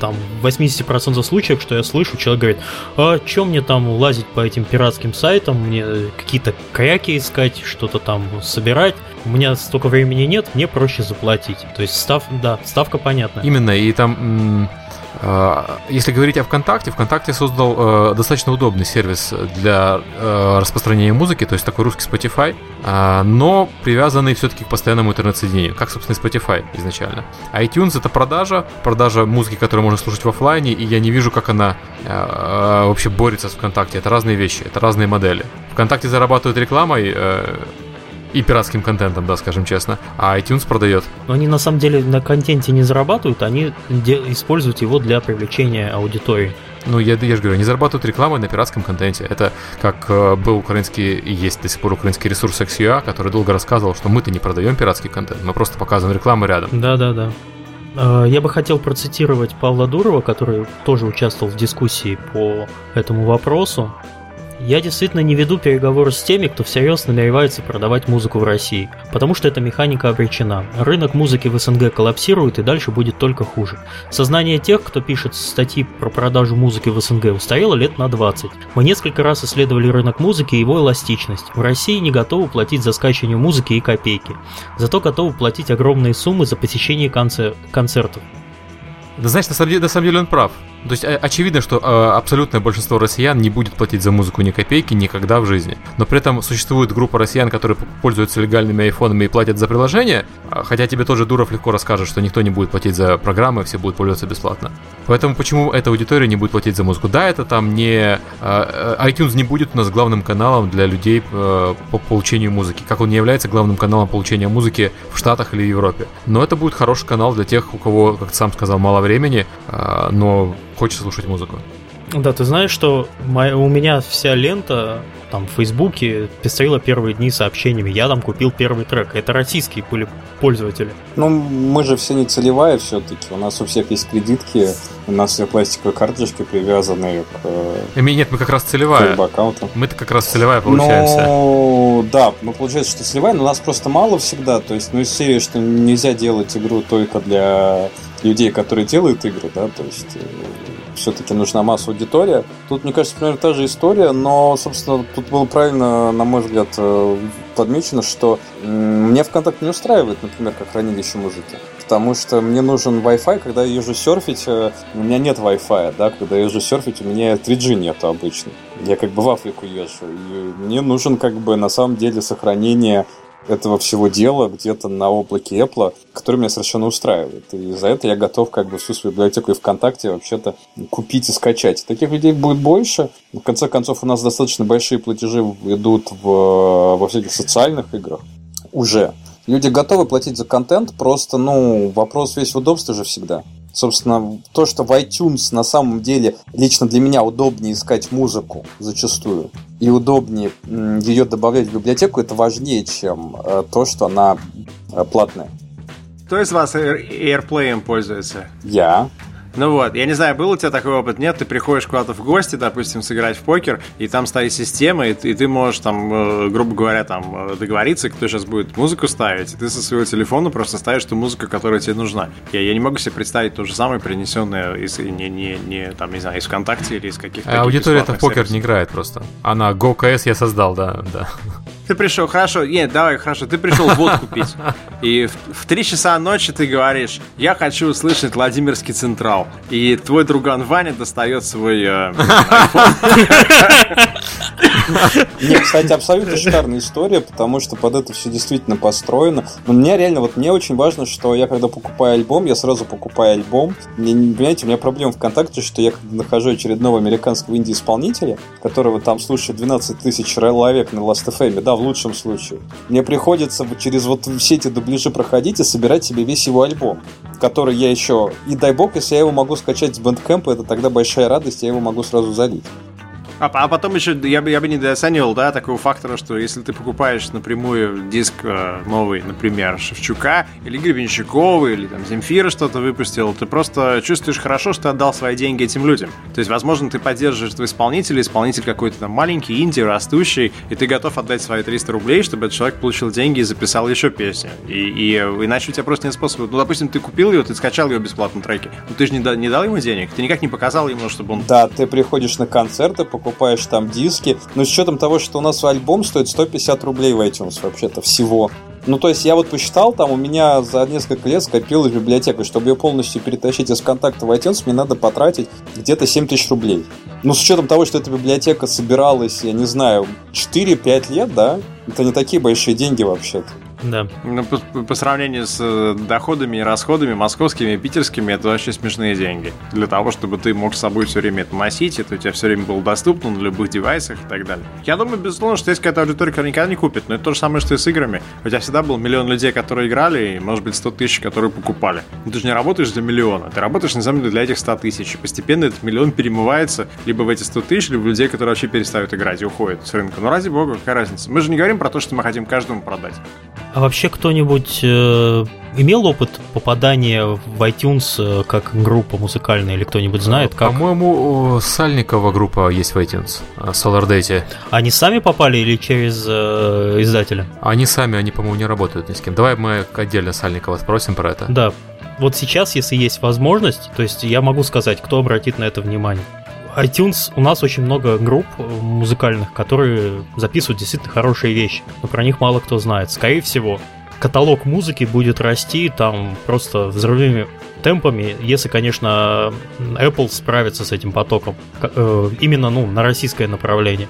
Там в 80% случаев, что я слышу, человек говорит, а что мне там лазить по этим пиратским сайтам, мне какие-то кряки искать, что-то там собирать. У меня столько времени нет, мне проще заплатить. То есть став, да, ставка понятна. Именно, и там а, если говорить о ВКонтакте, ВКонтакте создал э, достаточно удобный сервис для э, распространения музыки, то есть такой русский Spotify, э, но привязанный все-таки к постоянному интернет-соединению, как, собственно, и Spotify изначально. iTunes это продажа, продажа музыки, которую можно слушать в офлайне, и я не вижу, как она э, вообще борется с ВКонтакте. Это разные вещи, это разные модели. ВКонтакте зарабатывают рекламой, э, и пиратским контентом, да, скажем честно. А iTunes продает. Но они на самом деле на контенте не зарабатывают, они используют его для привлечения аудитории. Ну, я, я же говорю, они зарабатывают рекламой на пиратском контенте. Это как э, был украинский и есть до сих пор украинский ресурс XUA, который долго рассказывал, что мы-то не продаем пиратский контент, мы просто показываем рекламу рядом. Да-да-да. Э, я бы хотел процитировать Павла Дурова, который тоже участвовал в дискуссии по этому вопросу. Я действительно не веду переговоры с теми, кто всерьез намеревается продавать музыку в России, потому что эта механика обречена. Рынок музыки в СНГ коллапсирует и дальше будет только хуже. Сознание тех, кто пишет статьи про продажу музыки в СНГ, устарело лет на 20. Мы несколько раз исследовали рынок музыки и его эластичность. В России не готовы платить за скачивание музыки и копейки, зато готовы платить огромные суммы за посещение концер- концертов. Да знаешь, на самом деле, на самом деле он прав. То есть очевидно, что э, абсолютное большинство россиян не будет платить за музыку ни копейки никогда в жизни. Но при этом существует группа россиян, которые пользуются легальными айфонами и платят за приложение, а, хотя тебе тоже Дуров легко расскажет, что никто не будет платить за программы, все будут пользоваться бесплатно. Поэтому почему эта аудитория не будет платить за музыку? Да, это там не... Э, iTunes не будет у нас главным каналом для людей э, по получению музыки, как он не является главным каналом получения музыки в Штатах или Европе. Но это будет хороший канал для тех, у кого, как сам сказал, мало времени, но хочется слушать музыку. Да, ты знаешь, что моя, у меня вся лента там в Фейсбуке пестрила первые дни сообщениями. Я там купил первый трек. Это российские были пользователи. Ну, мы же все не целевая все-таки. У нас у всех есть кредитки, у нас все пластиковые карточки привязанные к... Э, нет, мы как раз целевая. Мы-то как раз целевая получаемся. Ну, да, мы получается, что целевая, но у нас просто мало всегда. То есть, ну, из серии, что нельзя делать игру только для людей, которые делают игры, да, то есть э, все-таки нужна масса аудитория. Тут, мне кажется, примерно та же история, но, собственно, тут было правильно, на мой взгляд, э, подмечено, что мне ВКонтакте не устраивает, например, как хранилище музыки. Потому что мне нужен Wi-Fi, когда я езжу серфить, э, у меня нет Wi-Fi, да, когда я езжу серфить, у меня 3G нету обычно. Я как бы в Африку езжу. И мне нужен как бы на самом деле сохранение этого всего дела где-то на облаке Apple, который меня совершенно устраивает. И за это я готов как бы всю свою библиотеку и ВКонтакте вообще-то купить и скачать. Таких людей будет больше. В конце концов, у нас достаточно большие платежи идут в, во всяких социальных играх уже. Люди готовы платить за контент, просто, ну, вопрос весь в удобстве же всегда. Собственно, то, что в iTunes на самом деле лично для меня удобнее искать музыку зачастую и удобнее ее добавлять в библиотеку, это важнее, чем э, то, что она э, платная. Кто из вас AirPlay пользуется? Я. Ну вот, я не знаю, был у тебя такой опыт, нет? Ты приходишь куда-то в гости, допустим, сыграть в покер, и там стоит система, и, и ты можешь там, э, грубо говоря, там э, договориться, кто сейчас будет музыку ставить, и ты со своего телефона просто ставишь ту музыку, которая тебе нужна. Я, я не могу себе представить то же самое, принесенное из, не, не, не, там, не знаю, из ВКонтакте или из каких-то... А аудитория это в покер сервисов. не играет просто. Она GoKS я создал, да, да. Ты пришел, хорошо, нет, давай, хорошо, ты пришел водку пить. И в, 3 часа ночи ты говоришь, я хочу услышать Владимирский Централ. И твой друган Ваня достает свой э, Нет, кстати, абсолютно шикарная история, потому что под это все действительно построено. Но мне реально, вот мне очень важно, что я когда покупаю альбом, я сразу покупаю альбом. Мне, понимаете, у меня проблема ВКонтакте, что я когда нахожу очередного американского инди-исполнителя, которого там слушает 12 тысяч человек на Last.fm, да, в лучшем случае. Мне приходится через вот все эти дубляжи проходить и собирать себе весь его альбом, который я еще... И дай бог, если я его могу скачать с Bandcamp, это тогда большая радость, я его могу сразу залить. А, а потом еще я бы, я бы недооценивал, да, такого фактора, что если ты покупаешь напрямую диск э, новый, например, Шевчука или Гребенщикова, или там Земфира что-то выпустил, ты просто чувствуешь хорошо, что ты отдал свои деньги этим людям. То есть, возможно, ты поддерживаешь этого исполнителя, исполнитель какой-то там маленький, инди, растущий, и ты готов отдать свои 300 рублей, чтобы этот человек получил деньги и записал еще песню. И, и иначе у тебя просто нет способа. Ну, допустим, ты купил ее, ты скачал ее бесплатно треки, но ты же не, да, не дал ему денег, ты никак не показал ему, чтобы он... Да, ты приходишь на концерты, покупаешь покупаешь там диски. Но с учетом того, что у нас альбом стоит 150 рублей в iTunes вообще-то всего. Ну, то есть я вот посчитал, там у меня за несколько лет скопилась библиотека. Чтобы ее полностью перетащить из контакта в iTunes, мне надо потратить где-то 7 тысяч рублей. Ну, с учетом того, что эта библиотека собиралась, я не знаю, 4-5 лет, да, это не такие большие деньги вообще-то. Да. Ну, по, по сравнению с э, доходами и расходами московскими и питерскими, это вообще смешные деньги. Для того, чтобы ты мог с собой все время это носить, это у тебя все время было доступно на любых девайсах и так далее. Я думаю, безусловно, что есть какая-то аудитория, которая никогда не купит, но это то же самое, что и с играми. У тебя всегда был миллион людей, которые играли, и, может быть, 100 тысяч, которые покупали. Но ты же не работаешь для миллиона, ты работаешь, на самом деле, для этих 100 тысяч. И постепенно этот миллион перемывается либо в эти 100 тысяч, либо в людей, которые вообще перестают играть и уходят с рынка. Ну, ради бога, какая разница? Мы же не говорим про то, что мы хотим каждому продать. А вообще кто-нибудь э, имел опыт попадания в iTunes э, как группа музыкальная или кто-нибудь знает? Как? По-моему, Сальникова группа есть в iTunes, э, SolarDate. Они сами попали или через э, издателя? Они сами, они, по-моему, не работают ни с кем. Давай мы отдельно Сальникова спросим про это. Да. Вот сейчас, если есть возможность, то есть я могу сказать, кто обратит на это внимание iTunes у нас очень много групп э, музыкальных, которые записывают действительно хорошие вещи, но про них мало кто знает. Скорее всего, каталог музыки будет расти там просто взрывными темпами, если, конечно, Apple справится с этим потоком. Э, именно, ну, на российское направление.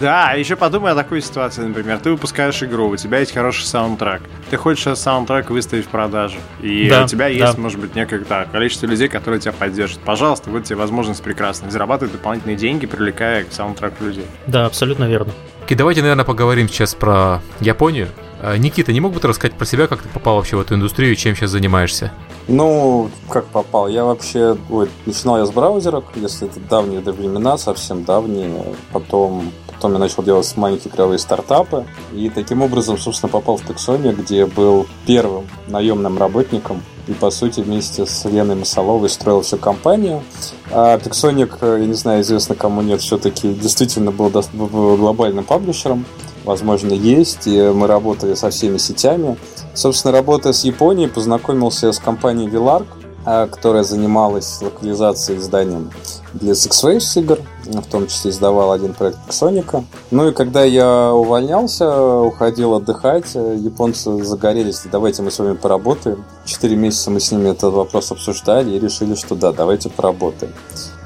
Да, еще подумай о такой ситуации, например. Ты выпускаешь игру, у тебя есть хороший саундтрек. Ты хочешь этот саундтрек выставить в продажу. И да, у тебя есть, да. может быть, некое да, количество людей, которые тебя поддержат. Пожалуйста, вот тебе возможность прекрасная. Зарабатывать дополнительные деньги, привлекая к саундтреку людей. Да, абсолютно верно. И давайте, наверное, поговорим сейчас про Японию. А, Никита, не мог бы ты рассказать про себя, как ты попал вообще в эту индустрию и чем сейчас занимаешься? Ну, как попал? Я вообще... Ой, начинал я с браузера, если это давние времена, совсем давние. Потом Потом я начал делать маленькие игровые стартапы. И таким образом, собственно, попал в Texonia, где был первым наемным работником. И, по сути, вместе с Леной Масоловой строил всю компанию. А Texonic, я не знаю, известно кому нет, все-таки действительно был глобальным паблишером. Возможно, есть. И мы работали со всеми сетями. Собственно, работая с Японией, познакомился с компанией Vilark, а, которая занималась локализацией изданием для Six игр, в том числе издавал один проект Соника. Ну и когда я увольнялся, уходил отдыхать, японцы загорелись, давайте мы с вами поработаем. Четыре месяца мы с ними этот вопрос обсуждали и решили, что да, давайте поработаем.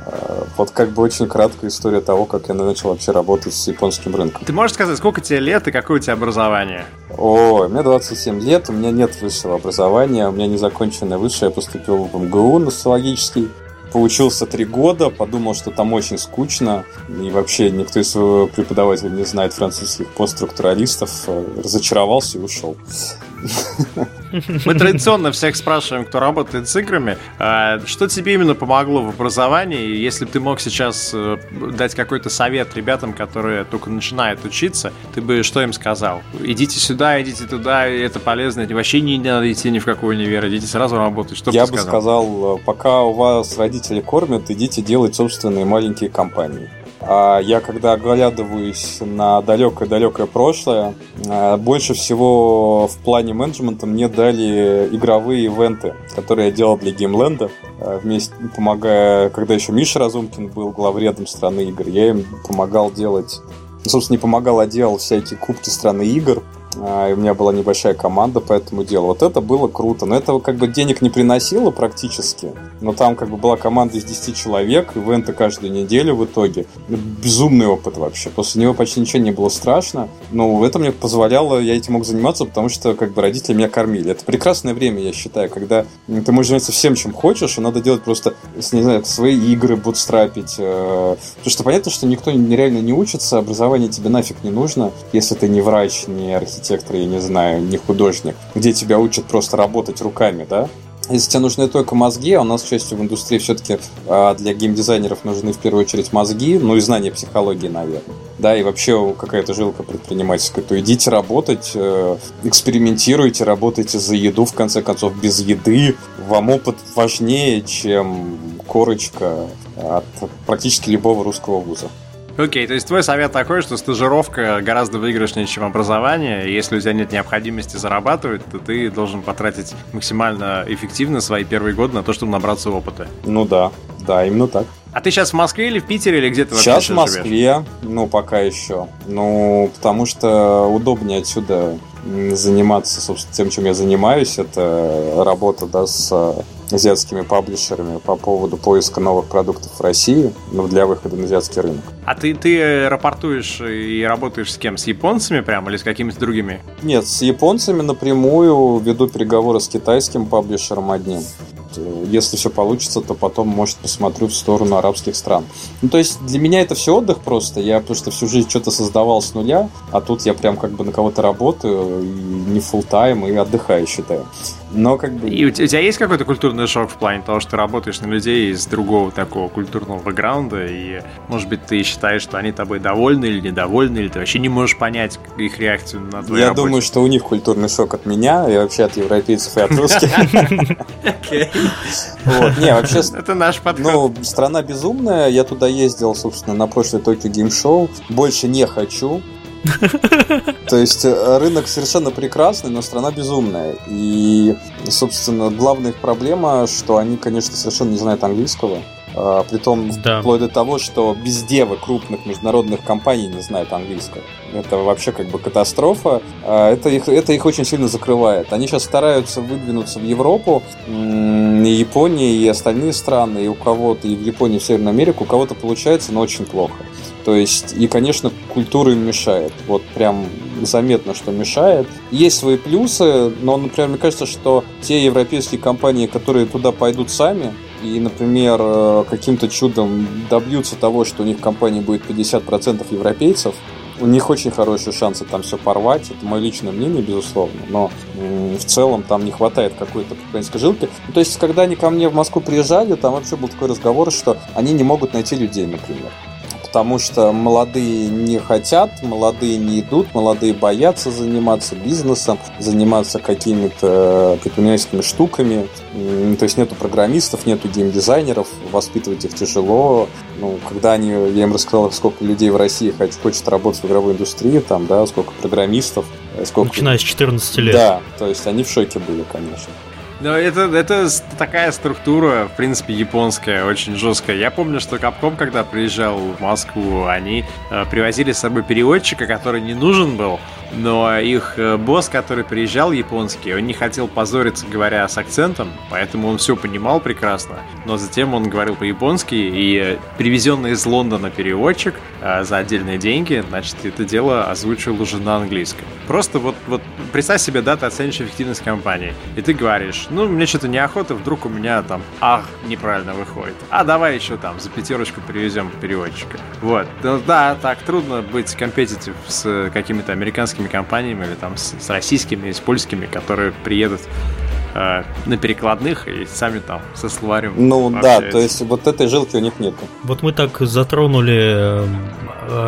Э, вот как бы очень краткая история того, как я начал вообще работать с японским рынком. Ты можешь сказать, сколько тебе лет и какое у тебя образование? О, мне 27 лет, у меня нет высшего образования, у меня незаконченное высшее, я поступил в МГУ на социологический. Поучился три года, подумал, что там очень скучно, и вообще никто из преподавателей не знает французских постструктуралистов, э, разочаровался и ушел. Мы традиционно всех спрашиваем, кто работает с играми, а, что тебе именно помогло в образовании? Если бы ты мог сейчас э, дать какой-то совет ребятам, которые только начинают учиться, ты бы что им сказал? Идите сюда, идите туда, это полезно, вообще не надо идти ни в какой универ, идите сразу работать. Что Я бы сказал? сказал, пока у вас родители кормят, идите делать собственные маленькие компании. А я когда оглядываюсь на далекое-далекое прошлое, э, больше всего в плане менеджмента мне дали игровые ивенты, которые я делал для Геймленда, э, вместе помогая, когда еще Миша Разумкин был главредом страны игр, я им помогал делать, ну, собственно, не помогал, а делал всякие кубки страны игр, а, и у меня была небольшая команда по этому делу. Вот это было круто. Но этого как бы денег не приносило практически. Но там как бы была команда из 10 человек, ивенты каждую неделю в итоге. Безумный опыт вообще. После него почти ничего не было страшно. Но это мне позволяло, я этим мог заниматься, потому что как бы родители меня кормили. Это прекрасное время, я считаю, когда ты можешь заниматься всем, чем хочешь, и надо делать просто, не знаю, свои игры бутстрапить. Э, потому что понятно, что никто нереально не учится, образование тебе нафиг не нужно, если ты не врач, не архитектор архитектор, я не знаю, не художник, где тебя учат просто работать руками, да? Если тебе нужны только мозги, а у нас, к счастью, в индустрии все-таки а, для геймдизайнеров нужны в первую очередь мозги, ну и знания психологии, наверное. Да, и вообще какая-то жилка предпринимательская, то идите работать, э, экспериментируйте, работайте за еду, в конце концов, без еды. Вам опыт важнее, чем корочка от практически любого русского вуза. Окей, okay, то есть твой совет такой, что стажировка гораздо выигрышнее, чем образование. Если у тебя нет необходимости зарабатывать, то ты должен потратить максимально эффективно свои первые годы на то, чтобы набраться опыта. Ну да, да, именно так. А ты сейчас в Москве или в Питере, или где ты вообще Сейчас в Москве, живешь? ну, пока еще. Ну, потому что удобнее отсюда заниматься, собственно, тем, чем я занимаюсь. Это работа, да, с азиатскими паблишерами по поводу поиска новых продуктов в России ну, для выхода на азиатский рынок. А ты, ты рапортуешь и работаешь с кем? С японцами прямо или с какими-то другими? Нет, с японцами напрямую веду переговоры с китайским паблишером одним. Если все получится, то потом, может, посмотрю в сторону арабских стран. Ну, то есть для меня это все отдых просто. Я просто всю жизнь что-то создавал с нуля, а тут я прям как бы на кого-то работаю, и не full тайм и отдыхаю, считаю. Но как бы... И у тебя есть какой-то культурный шок в плане того, что ты работаешь на людей из другого такого культурного бэкграунда, и, может быть, ты считаешь, что они тобой довольны или недовольны, или ты вообще не можешь понять их реакцию на твою Я работе? думаю, что у них культурный шок от меня, и вообще от европейцев и от русских. Вот, не, вообще... Это наш подход. Ну, страна безумная, я туда ездил, собственно, на прошлый Токио Гейм Шоу. Больше не хочу, то есть э, рынок совершенно прекрасный, но страна безумная. И, собственно, главная их проблема, что они, конечно, совершенно не знают английского. А, притом да. вплоть до того, что без девы крупных международных компаний не знают английского. Это вообще как бы катастрофа. А, это их, это их очень сильно закрывает. Они сейчас стараются выдвинуться в Европу, и Японии, и остальные страны, и у кого-то, и в Японии, и в Северную Америку, у кого-то получается, но очень плохо. То есть, и, конечно, культура им мешает. Вот прям заметно, что мешает. Есть свои плюсы, но, например, мне кажется, что те европейские компании, которые туда пойдут сами, и, например, э, каким-то чудом добьются того, что у них в компании будет 50% европейцев, у них очень хорошие шансы там все порвать. Это мое личное мнение, безусловно. Но в целом там не хватает какой-то украинской жилки. Ну, то есть, когда они ко мне в Москву приезжали, там вообще был такой разговор, что они не могут найти людей, например потому что молодые не хотят, молодые не идут, молодые боятся заниматься бизнесом, заниматься какими-то предпринимательскими штуками. То есть нету программистов, нету геймдизайнеров, воспитывать их тяжело. Ну, когда они, я им рассказал, сколько людей в России хочет работать в игровой индустрии, там, да, сколько программистов, сколько... Начиная с 14 лет. Да, то есть они в шоке были, конечно. Но это, это такая структура, в принципе, японская, очень жесткая. Я помню, что Capcom, когда приезжал в Москву, они э, привозили с собой переводчика, который не нужен был, но их э, босс, который приезжал японский, он не хотел позориться, говоря с акцентом, поэтому он все понимал прекрасно, но затем он говорил по-японски, и э, привезенный из Лондона переводчик э, за отдельные деньги, значит, это дело озвучивал уже на английском. Просто вот, вот представь себе, да, ты оценишь эффективность компании, и ты говоришь, ну, мне что-то неохота, вдруг у меня там ах неправильно выходит. А давай еще там за пятерочку привезем переводчика. Вот. Да, так трудно быть компетитив с какими-то американскими японскими компаниями или там с, с российскими, или с польскими, которые приедут э, на перекладных и сами там со словарем. Ну да, то есть вот этой жилки у них нет. Вот мы так затронули э,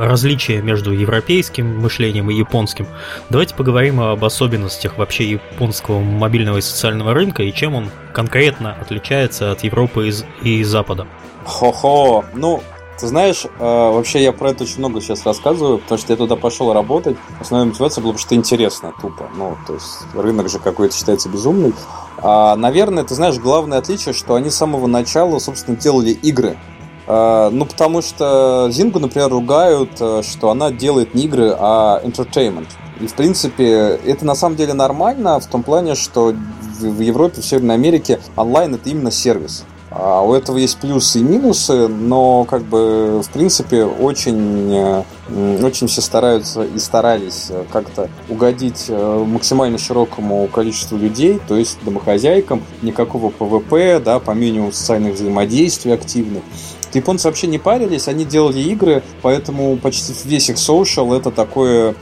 различия между европейским мышлением и японским. Давайте поговорим об особенностях вообще японского мобильного и социального рынка и чем он конкретно отличается от Европы и, и Запада. Хо-хо, ну, ты знаешь, э, вообще я про это очень много сейчас рассказываю, потому что я туда пошел работать. Основная мотивация была, что интересно, тупо. Ну, то есть рынок же какой-то считается безумный. А, наверное, ты знаешь, главное отличие, что они с самого начала, собственно, делали игры. А, ну, потому что Зингу, например, ругают, э, что она делает не игры, а entertainment. И, в принципе, это на самом деле нормально в том плане, что в Европе, в Северной Америке онлайн это именно сервис. А у этого есть плюсы и минусы, но как бы в принципе очень, э, очень все стараются и старались э, как-то угодить э, максимально широкому количеству людей, то есть домохозяйкам, никакого ПВП, да, по минимуму социальных взаимодействий активных. Японцы вообще не парились, они делали игры, поэтому почти весь их social это такое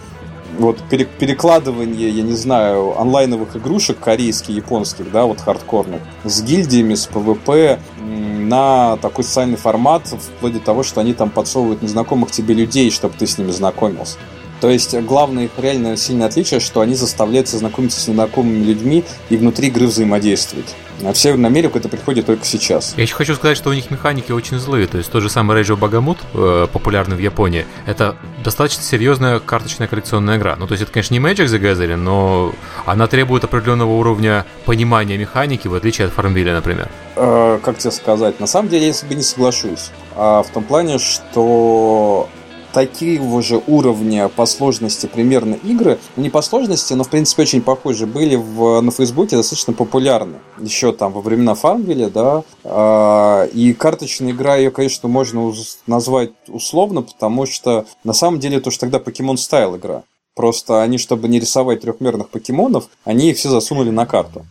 вот перекладывание, я не знаю, онлайновых игрушек корейских, японских, да, вот хардкорных, с гильдиями, с ПВП на такой социальный формат, вплоть до того, что они там подсовывают незнакомых тебе людей, чтобы ты с ними знакомился. То есть главное их реально сильное отличие, что они заставляют знакомиться с незнакомыми людьми и внутри игры взаимодействовать. А в Северную Америку это приходит только сейчас. Я еще хочу сказать, что у них механики очень злые. То есть тот же самый Rage of Bagamut, э, популярный в Японии, это достаточно серьезная карточная коллекционная игра. Ну, то есть это, конечно, не Magic the Gathering, но она требует определенного уровня понимания механики, в отличие от Farmville, например. Э, как тебе сказать? На самом деле, я с не соглашусь. А в том плане, что такого же уровня по сложности примерно игры, не по сложности, но в принципе очень похожи, были в, на Фейсбуке достаточно популярны. Еще там во времена Фармвилля, да. Э, и карточная игра, ее, конечно, можно назвать условно, потому что на самом деле это уж тогда Pokemon Style игра. Просто они, чтобы не рисовать трехмерных покемонов, они их все засунули на карту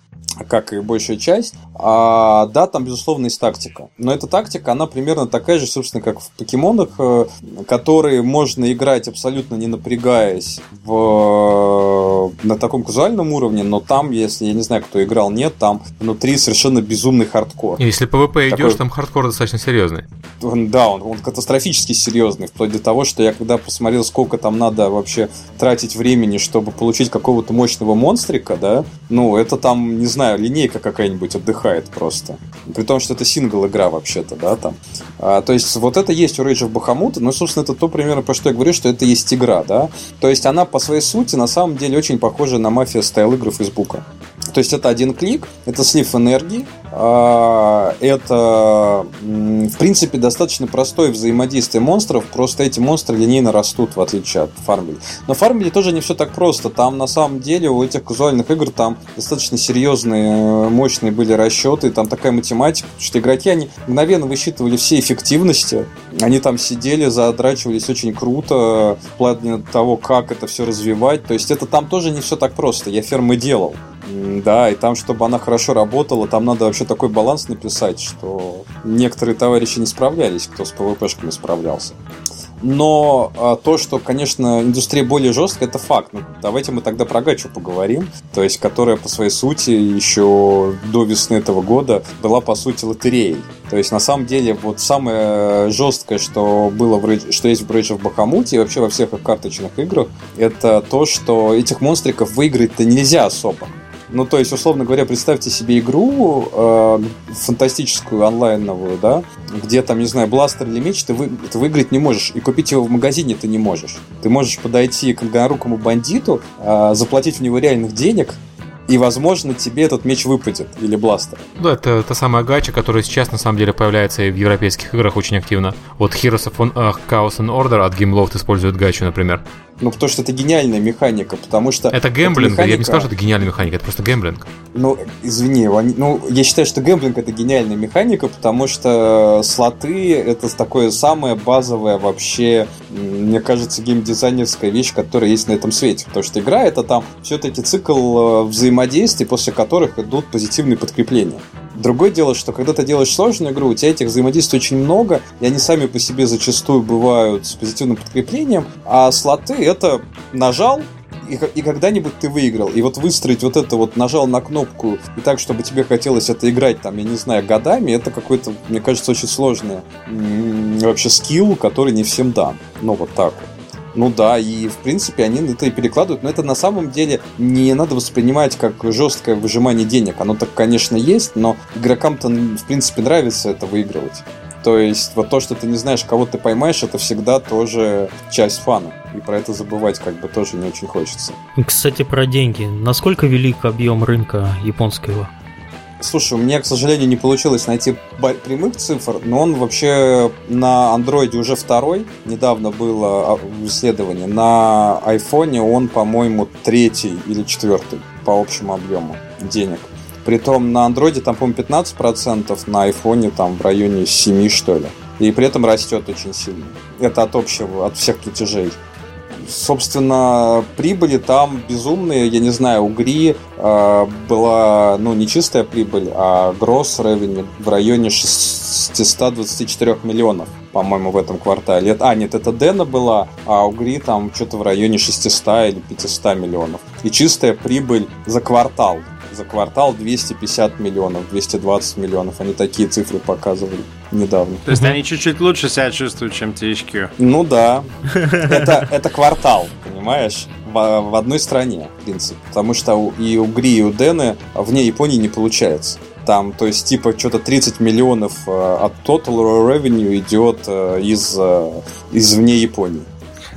как и большая часть. А, да, там, безусловно, есть тактика. Но эта тактика, она примерно такая же, собственно, как в покемонах, э, которые можно играть абсолютно не напрягаясь в, на таком казуальном уровне, но там, если, я не знаю, кто играл, нет, там внутри совершенно безумный хардкор. Если PvP Такой... идешь, там хардкор достаточно серьезный. Да, он, он катастрофически серьезный, вплоть до того, что я когда посмотрел, сколько там надо вообще тратить времени, чтобы получить какого-то мощного монстрика, да, ну, это там, не знаю, линейка какая-нибудь отдыхает просто. При том, что это сингл игра вообще-то, да, там. А, то есть вот это есть у Rage of Bahamut, но, собственно, это то примерно, про что я говорю, что это есть игра, да. То есть она по своей сути на самом деле очень похожа на мафия style игры Фейсбука. То есть это один клик, это слив энергии, а, это, в принципе, достаточно простое взаимодействие монстров, просто эти монстры линейно растут, в отличие от Фармвиль. Но в Фармвиле тоже не все так просто. Там, на самом деле, у этих казуальных игр там достаточно серьезные, мощные были расчеты, там такая математика, что игроки, они мгновенно высчитывали все эффективности, они там сидели, задрачивались очень круто, в плане того, как это все развивать. То есть это там тоже не все так просто. Я фермы делал. Да, и там, чтобы она хорошо работала, там надо вообще такой баланс написать, что некоторые товарищи не справлялись, кто с ПВПшками справлялся. Но а, то, что, конечно, индустрия более жесткая, это факт. Ну, давайте мы тогда про гачу поговорим. То есть, которая по своей сути еще до весны этого года была, по сути, лотереей. То есть, на самом деле, вот самое жесткое, что было в, что есть в Bridge of Bahamut и вообще во всех их карточных играх, это то, что этих монстриков выиграть-то нельзя особо. Ну, то есть, условно говоря, представьте себе игру э, фантастическую онлайновую, да, где там, не знаю, бластер или меч, ты, вы, ты выиграть не можешь, и купить его в магазине ты не можешь. Ты можешь подойти к однорукому бандиту, э, заплатить в него реальных денег, и, возможно, тебе этот меч выпадет, или бластер. Да, это та самая гача, которая сейчас, на самом деле, появляется и в европейских играх очень активно. Вот Heroes of uh, Chaos and Order от Gameloft используют гачу, например. Ну, потому что это гениальная механика, потому что... Это гэмблинг, механика... я не скажу, что это гениальная механика, это просто гэмблинг. Ну, извини, они... ну, я считаю, что гэмблинг это гениальная механика, потому что слоты это такое самое базовое вообще, мне кажется, геймдизайнерская вещь, которая есть на этом свете. Потому что игра это там все-таки цикл э, взаимодействий, после которых идут позитивные подкрепления. Другое дело, что когда ты делаешь сложную игру, у тебя этих взаимодействий очень много, и они сами по себе зачастую бывают с позитивным подкреплением, а слоты это нажал, и, и когда-нибудь ты выиграл. И вот выстроить вот это вот, нажал на кнопку и так, чтобы тебе хотелось это играть, там, я не знаю, годами, это какой-то, мне кажется, очень сложный вообще скилл, который не всем дан. Ну, вот так вот. Ну да, и в принципе они это и перекладывают, но это на самом деле не надо воспринимать как жесткое выжимание денег. Оно так, конечно, есть, но игрокам-то в принципе нравится это выигрывать. То есть вот то, что ты не знаешь, кого ты поймаешь, это всегда тоже часть фана. И про это забывать как бы тоже не очень хочется. Кстати, про деньги. Насколько велик объем рынка японского? Слушай, у меня, к сожалению, не получилось найти прямых цифр, но он вообще на андроиде уже второй. Недавно было а, исследование. На айфоне он, по-моему, третий или четвертый по общему объему денег. Притом на андроиде там, по-моему, 15%, на айфоне там в районе 7, что ли. И при этом растет очень сильно. Это от общего, от всех платежей собственно, прибыли там безумные, я не знаю, у Гри э, была, ну, не чистая прибыль, а гросс revenue в районе 624 миллионов, по-моему, в этом квартале. А, нет, это Дэна была, а у Гри там что-то в районе 600 или 500 миллионов. И чистая прибыль за квартал за квартал 250 миллионов, 220 миллионов. Они такие цифры показывали недавно. То есть они чуть-чуть лучше себя чувствуют, чем THQ? Ну да. Это, это квартал, понимаешь? В, в одной стране, в принципе. Потому что и у Гри, и у Дэны вне Японии не получается. Там, то есть, типа, что-то 30 миллионов э, от total revenue идет э, из, э, из вне Японии.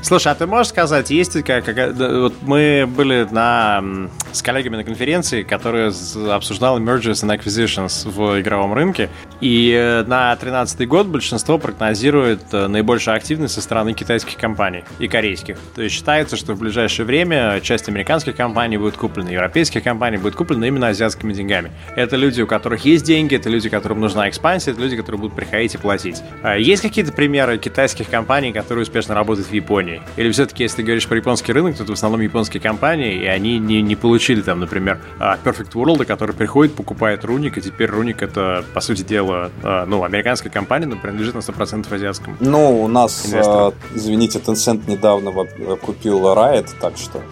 Слушай, а ты можешь сказать, есть ли как, как вот мы были на с коллегами на конференции, которая обсуждала mergers and acquisitions в игровом рынке, и э, на 2013 год большинство прогнозирует э, наибольшую активность со стороны китайских компаний и корейских. То есть считается, что в ближайшее время часть американских компаний будет куплена, европейских компаний будет куплена именно азиатскими деньгами. Это люди, у которых есть деньги, это люди, которым нужна экспансия, это люди, которые будут приходить и платить. А есть какие-то примеры китайских компаний, которые успешно работают в Японии? Компании? Или все-таки, если ты говоришь про японский рынок, то это в основном японские компании, и они не, не получили там, например, а, Perfect World, который приходит, покупает Руник, и теперь Руник это, по сути дела, а, ну, американская компания, но принадлежит на 100% азиатскому. Ну, у нас, инвестору. извините, Tencent недавно купил Riot, так что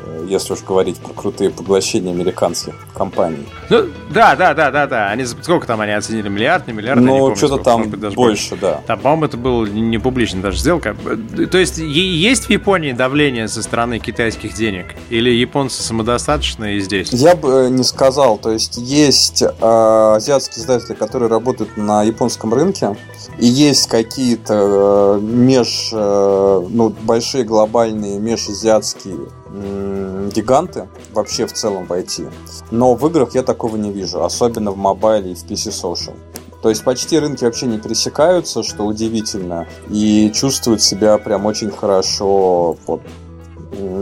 Э, если уж говорить про крутые поглощения американских компаний. Ну, да, да, да, да, да. Они сколько там они оценили? Миллиард, не миллиард? Ну, что-то там быть, даже больше, больше, да. Там, по-моему, это было не публичная даже сделка. То есть, есть в Японии давление со стороны китайских денег? Или японцы самодостаточные и здесь? Я бы э, не сказал. То есть, есть э, азиатские издатели, которые работают на японском рынке, и есть какие-то э, меж, э, ну, большие глобальные межазиатские гиганты вообще в целом в IT. Но в играх я такого не вижу, особенно в мобайле и в PC Social. То есть почти рынки вообще не пересекаются, что удивительно, и чувствуют себя прям очень хорошо вот,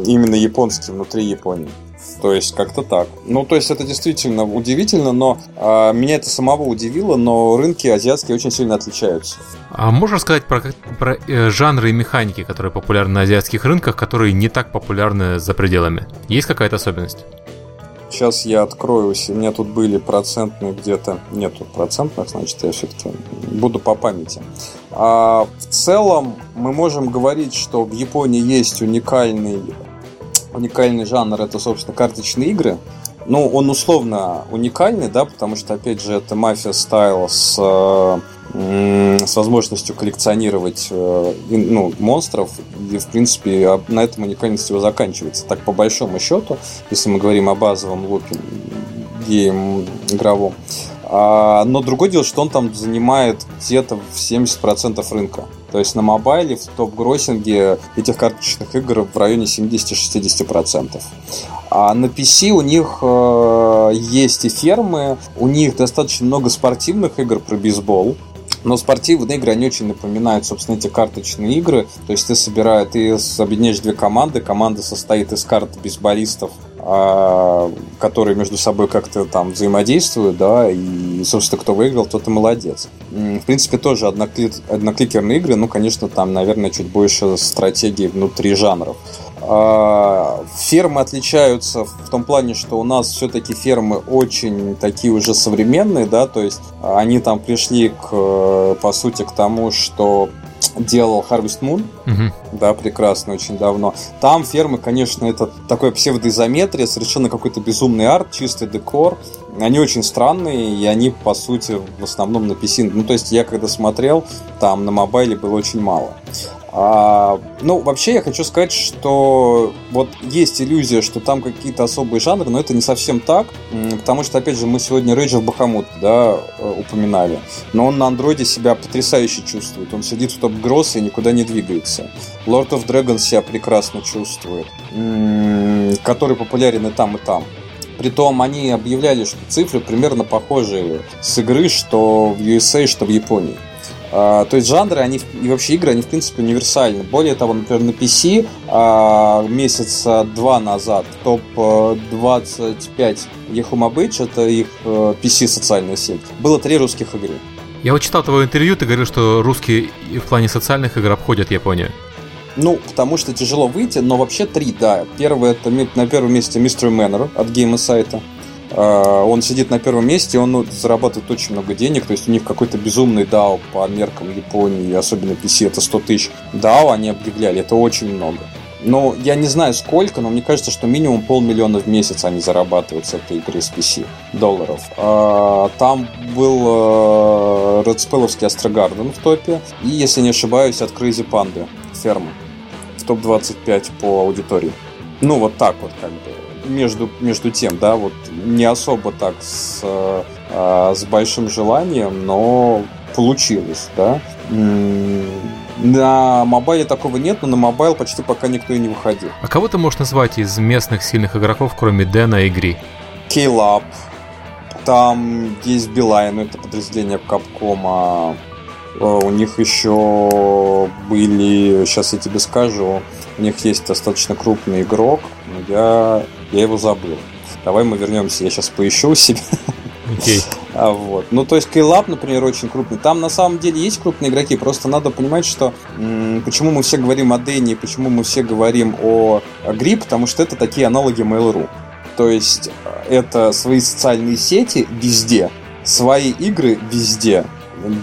именно японские внутри Японии. То есть как-то так. Ну, то есть это действительно удивительно, но э, меня это самого удивило, но рынки азиатские очень сильно отличаются. А можешь сказать про, про э, жанры и механики, которые популярны на азиатских рынках, которые не так популярны за пределами? Есть какая-то особенность? Сейчас я открою, у меня тут были процентные где-то, нету процентных, значит я все-таки буду по памяти. А в целом мы можем говорить, что в Японии есть уникальный уникальный жанр это, собственно, карточные игры. Ну, он условно уникальный, да, потому что, опять же, это мафия стайл с, с возможностью коллекционировать э, ну, монстров. И, в принципе, на этом уникальность его заканчивается. Так, по большому счету, если мы говорим о базовом loop'е гейм игровом. А, но другое дело, что он там занимает где-то в 70% рынка. То есть на мобайле в top-grossing'е этих карточных игр в районе 70-60%. А на PC у них э, есть и фермы, у них достаточно много спортивных игр про бейсбол. Но спортивные игры, они очень напоминают, собственно, эти карточные игры. То есть ты собираешь, ты объединяешь две команды. Команда состоит из карт бейсболистов, которые между собой как-то там взаимодействуют, да, и, собственно, кто выиграл, тот и молодец. В принципе, тоже однокли... однокликерные игры, ну, конечно, там, наверное, чуть больше стратегии внутри жанров. А, фермы отличаются в том плане, что у нас все-таки фермы очень такие уже современные, да, то есть они там пришли к, по сути, к тому, что делал Harvest Moon, Мгм. да, прекрасно, очень давно. Там фермы, конечно, это такое псевдоизометрия, совершенно какой-то безумный арт, чистый декор. Они очень странные, и они, по сути, в основном на PC. Ну, то есть, я когда смотрел, там на мобайле было очень мало. А, ну, вообще, я хочу сказать, что вот есть иллюзия, что там какие-то особые жанры, но это не совсем так, потому что, опять же, мы сегодня of Bahamut, да, э, упоминали, но он на андроиде себя потрясающе чувствует, он сидит в топ-гросс и никуда не двигается. Lord of Dragons себя прекрасно чувствует, который популярен и там, и там. Притом они объявляли, что цифры примерно похожие с игры, что в USA, что в Японии. А, то есть жанры, они и вообще игры, они в принципе универсальны. Более того, например, на PC а, месяца два назад в топ-25 Yahoo это их э, PC социальная сеть, было три русских игры. Я вот читал твое интервью, ты говорил, что русские в плане социальных игр обходят Японию. Ну, потому что тяжело выйти, но вообще три, да. Первый это на первом месте Mystery Manor от Game Insight. А, Он сидит на первом месте, он ну, зарабатывает очень много денег, то есть у них какой-то безумный DAO по меркам Японии, особенно PC, это 100 тысяч DAO они объявляли, это очень много. Но я не знаю сколько, но мне кажется, что минимум полмиллиона в месяц они зарабатывают с этой игры с PC долларов. А, Там был э, Редспеловский Астрогарден в топе, и, если не ошибаюсь, от Crazy Panda ферма в топ-25 по аудитории. Ну, вот так вот как бы. Между, между тем, да, вот не особо так с, э, с большим желанием, но получилось, да. На мобайле такого нет, но на мобайл почти пока никто и не выходил. А кого ты можешь назвать из местных сильных игроков, кроме DeNA и GREE? KLab, там есть Beeline, ну, это подразделение Капкома. Э, У них еще были, сейчас я тебе скажу, у них есть достаточно крупный игрок, но я, я его забыл. Давай мы вернемся, я сейчас поищу себе. Окей. А, вот. Ну, то есть KLab, например, очень крупный. Там на самом деле есть крупные игроки, просто надо понимать, что м, почему мы все говорим о DeNA, почему мы все говорим о, о GREE, потому что это такие аналоги Mail.ru. То есть э, это свои социальные сети везде, свои игры везде.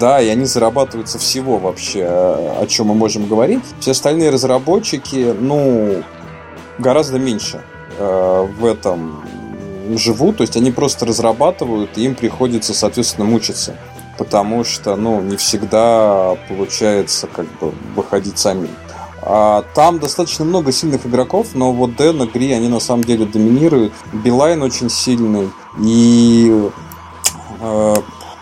Да, и они зарабатывают со всего вообще, э, о чем мы можем говорить. Все остальные разработчики, ну, гораздо меньше в этом живут, то есть они просто разрабатывают, и им приходится, соответственно, мучиться. Потому что, ну, не всегда получается как бы выходить самим. А там достаточно много сильных игроков, но вот Дэн и Гри, они на самом деле доминируют. Билайн очень сильный. И... э,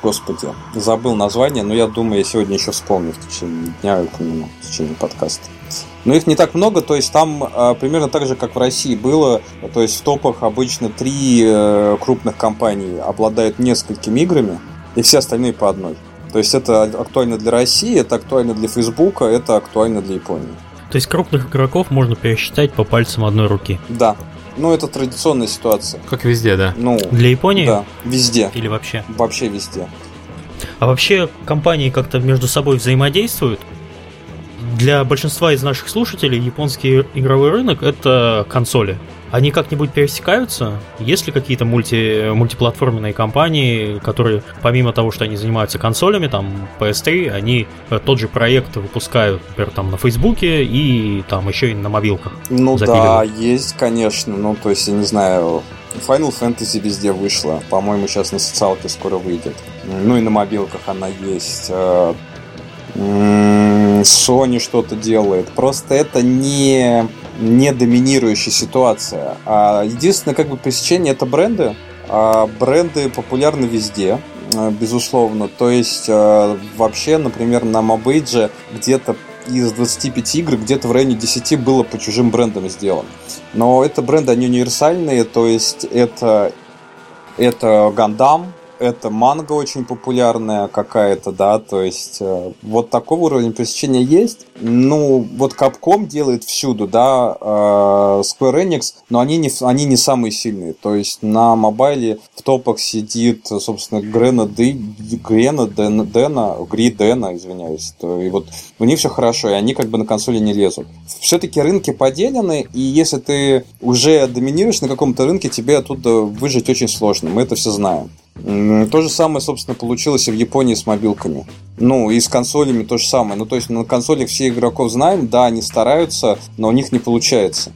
господи, забыл название, но я думаю, я сегодня еще вспомню в течение дня, упомяну в течение подкаста. Но их не так много, то есть там э, примерно так же, как в России было, то есть в топах обычно три э, крупных компании обладают несколькими играми, и все остальные по одной. То есть это актуально для России, это актуально для Фейсбука, это актуально для Японии. То есть крупных игроков можно пересчитать по пальцам одной руки. Да. Ну, это традиционная ситуация. Как везде, да. Ну, Для Японии да, везде. или вообще? Вообще везде. А вообще компании как-то между собой взаимодействуют? Для большинства из наших слушателей японский игровой рынок это консоли. Они как-нибудь пересекаются? Есть ли какие-то мульти, мультиплатформенные компании, которые, помимо того, что они занимаются консолями, там, PS3, они э, тот же проект выпускают, например, там на Фейсбуке и там еще и на мобилках? Ну да, есть, конечно. Ну, то есть, я не знаю, Final Fantasy везде вышла. По-моему, сейчас на социалке скоро выйдет. Ну и на мобилках она есть. Sony что-то делает. Просто это не, не доминирующая ситуация. А единственное, как бы, пресечение это бренды. А бренды популярны везде, э, безусловно. То есть, э, вообще, например, на Мобейдже где-то из 25 игр где-то в районе 10 было по чужим брендам сделано. Но это бренды, они универсальные, то есть это, это Гандам, это манга очень популярная какая-то, да, то есть э, вот такого уровня пересечения есть. Ну, вот Capcom делает всюду, да, э, Square Enix, но они не, они не самые сильные. То есть на мобайле в топах сидит, собственно, Грена Ды, Грена Дэна, Дэна, Гри Дэна, извиняюсь. То, и вот у них все хорошо, и они как бы на консоли не лезут. Все-таки рынки поделены, и если ты уже доминируешь на каком-то рынке, тебе оттуда выжить очень сложно. Мы это все знаем. То же самое, собственно, получилось и в Японии с мобилками. Ну, и с консолями то же самое. Ну, то есть на консолях все игроков знаем, да, они стараются, но у них не получается.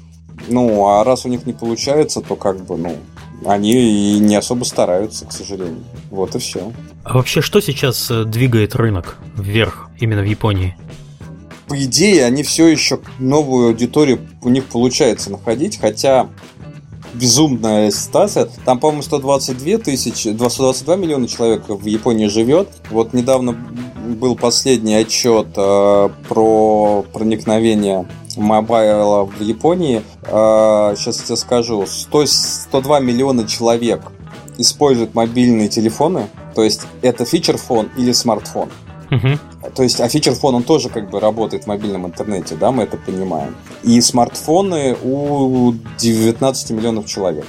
Ну, а раз у них не получается, то как бы, ну, они и не особо стараются, к сожалению. Вот и все. А вообще, что сейчас э, двигает рынок вверх именно в Японии? По идее, они все еще новую аудиторию у них получается находить, хотя безумная ситуация. Там, по-моему, 122 тысячи, 122 миллиона человек в Японии живет. Вот недавно был последний отчет э, про проникновение мобайла в Японии. Э, сейчас я тебе скажу. 100, 102 миллиона человек используют мобильные телефоны. То есть это фичер-фон или смартфон. То есть, а фичер-фон, он тоже как бы работает в мобильном интернете, да, мы это понимаем. И смартфоны у 19 миллионов человек.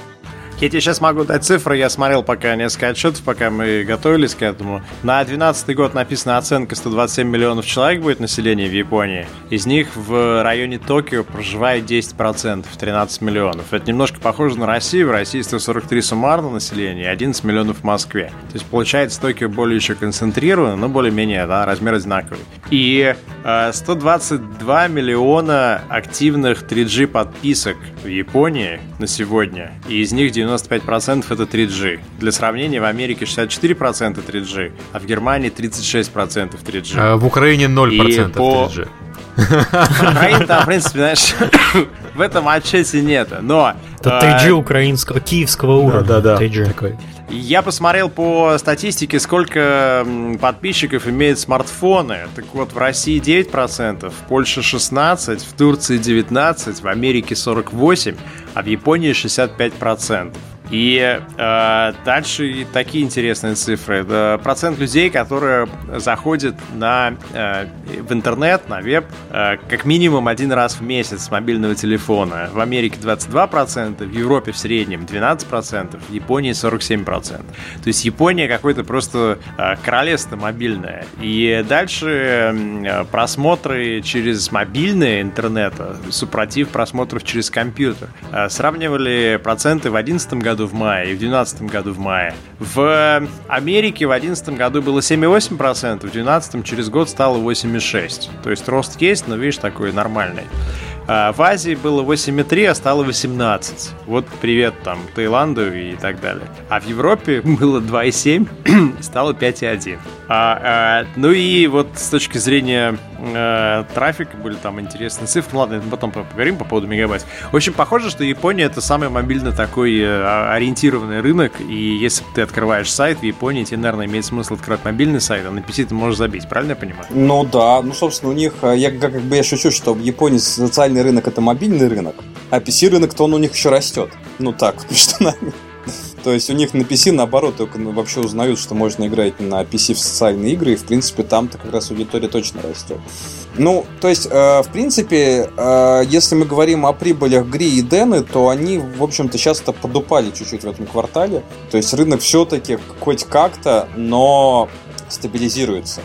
Я тебе сейчас могу дать цифры. Я смотрел пока несколько отчетов, пока мы готовились к этому. На 2012 год написана оценка 127 миллионов человек будет население в Японии. Из них в районе Токио проживает 10%, 13 миллионов. Это немножко похоже на Россию. В России 143 суммарно населения, 11 миллионов в Москве. То есть получается Токио более еще концентрировано, но более-менее, да, размер одинаковый. И э, 122 миллиона активных 3G подписок в Японии на сегодня. И из них 90 95% это 3G. Для сравнения, в Америке 64% 3G, а в Германии 36% 3G. А в Украине 0% по... 3G. Украина там, в принципе, знаешь, в этом отчете нет. Но... Это 3G а, украинского, киевского уровня. Да-да-да. Такой. Я посмотрел по статистике, сколько подписчиков имеют смартфоны. Так вот, в России 9%, в Польше 16%, в Турции 19%, в Америке 48%, а в Японии 65%. И э, дальше такие интересные цифры. Процент людей, которые заходят на, э, в интернет, на веб, э, как минимум один раз в месяц с мобильного телефона. В Америке 22%, в Европе в среднем 12%, в Японии 47%. То есть Япония какое-то просто э, королевство мобильное. И дальше э, просмотры через мобильное интернет, супротив просмотров через компьютер. Э, сравнивали проценты в 2011 году году в мае и в 2012 году в мае. В Америке в 2011 году было 7,8%, в 2012 через год стало 8,6%. То есть рост есть, но видишь, такой нормальный. А в Азии было 8,3, а стало 18. Вот привет там Таиланду и так далее. А в Европе было 2,7, стало 5,1. А, а, ну и вот с точки зрения э, трафика были там интересные цифры. Ну ладно, потом поговорим по поводу мегабайт. В общем, похоже, что Япония это самый мобильно такой э, ориентированный рынок. И если ты открываешь сайт в Японии, тебе, наверное, имеет смысл открывать мобильный сайт, а на PC ты можешь забить. Правильно я понимаю? Ну да. Ну, собственно, у них, э, я как бы я шучу, что в Японии социальный рынок это мобильный рынок, а PC рынок-то он у них еще растет. Ну так, между нами. То есть у них на PC, наоборот, только вообще узнают, что можно играть на PC в социальные игры, и, в принципе, там-то как раз аудитория точно растет. Ну, то есть, э, в принципе, э, если мы говорим о прибылях Гри и Дэны, то они, в общем-то, часто подупали чуть-чуть в этом квартале. То есть рынок все-таки хоть как-то, но стабилизируется,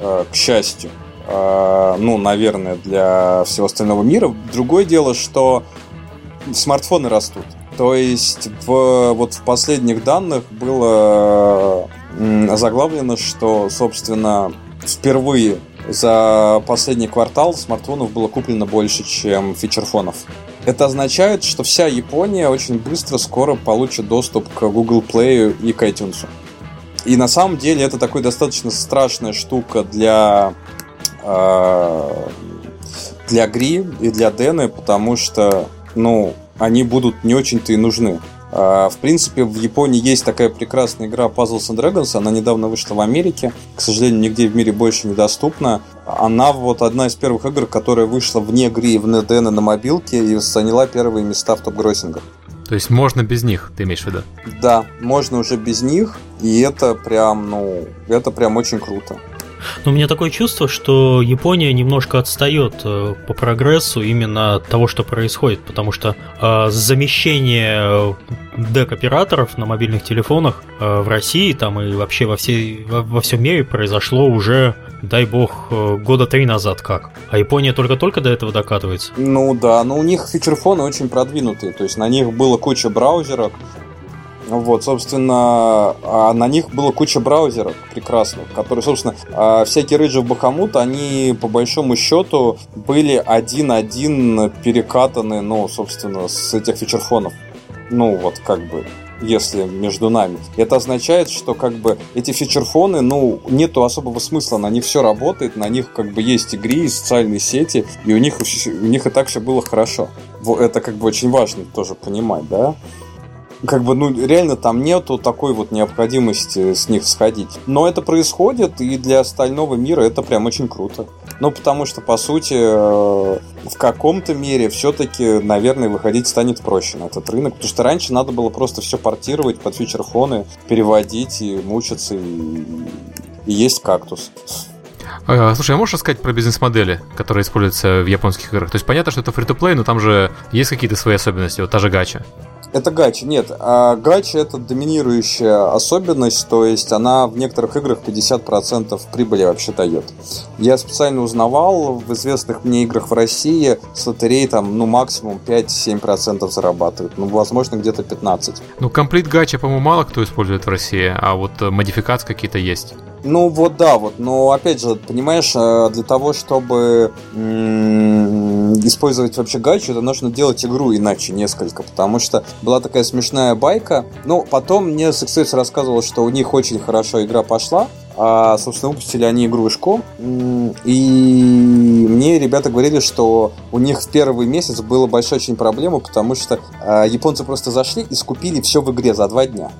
э, к счастью. Э, ну, наверное, для всего остального мира. Другое дело, что смартфоны растут. То есть в, вот в последних данных было заглавлено, что, собственно, впервые за последний квартал смартфонов было куплено больше, чем фичерфонов. Это означает, что вся Япония очень быстро, скоро получит доступ к Google Play и к iTunes. И на самом деле это такой достаточно страшная штука для для Гри и для Дэны, потому что, ну, они будут не очень-то и нужны. А, в принципе, в Японии есть такая прекрасная игра Puzzles and Dragons. Она недавно вышла в Америке. К сожалению, нигде в мире больше недоступна. Она вот одна из первых игр, которая вышла вне игры в NDN на мобилке и заняла первые места в топ-гроссингах. То есть можно без них, ты имеешь в виду? Да, можно уже без них, и это прям, ну, это прям очень круто. Но у меня такое чувство, что Япония немножко отстает э, по прогрессу именно от того, что происходит, потому что э, замещение дек-операторов на мобильных телефонах э, в России там и вообще во, всей, во, всем мире произошло уже, дай бог, э, года три назад как. А Япония только-только до этого докатывается. Ну да, но у них фичерфоны очень продвинутые, то есть на них было куча браузеров, Вот, собственно, а на них было куча браузеров прекрасных, которые, собственно, а, всякие рейджи в Бахамут, они по большому счету были один-один перекатаны, ну, собственно, с этих фичерфонов. Ну, вот как бы если между нами. Это означает, что как бы эти фичерфоны, ну, нету особого смысла, на них все работает, на них как бы есть игры и социальные сети, и у них, у них и так все было хорошо. Это как бы очень важно тоже понимать, да? Как бы, ну, реально там нету такой вот необходимости с них сходить. Но это происходит, и для остального мира это прям очень круто. Ну, потому что, по сути, э, в каком-то мере все-таки, наверное, выходить станет проще на этот рынок. Потому что раньше надо было просто все портировать под фичерфоны, переводить и мучиться, и, и есть кактус. А, слушай, а можешь рассказать про бизнес-модели, которые используются в японских играх? То есть понятно, что это фри-то-плей, но там же есть какие-то свои особенности, вот та же гача. Это гача, нет. А гача это доминирующая особенность, то есть она в некоторых играх 50% прибыли вообще дает. Я специально узнавал, в известных мне играх в России с лотерей там, ну, максимум 5-7% зарабатывают. Ну, возможно, где-то 15%. Ну, комплит гача, по-моему, мало кто использует в России, а вот э, модификации какие-то есть. Ну вот да, вот, но опять же, понимаешь, э, для того, чтобы использовать вообще гачу, это нужно делать игру иначе несколько, потому что была такая смешная байка. Ну, потом мне Success рассказывал, что у них очень хорошо игра пошла, а, собственно, выпустили они игру Ишко, и мне ребята говорили, что у них в первый месяц была большая очень проблема, потому что а, японцы просто зашли и скупили все в игре за два дня.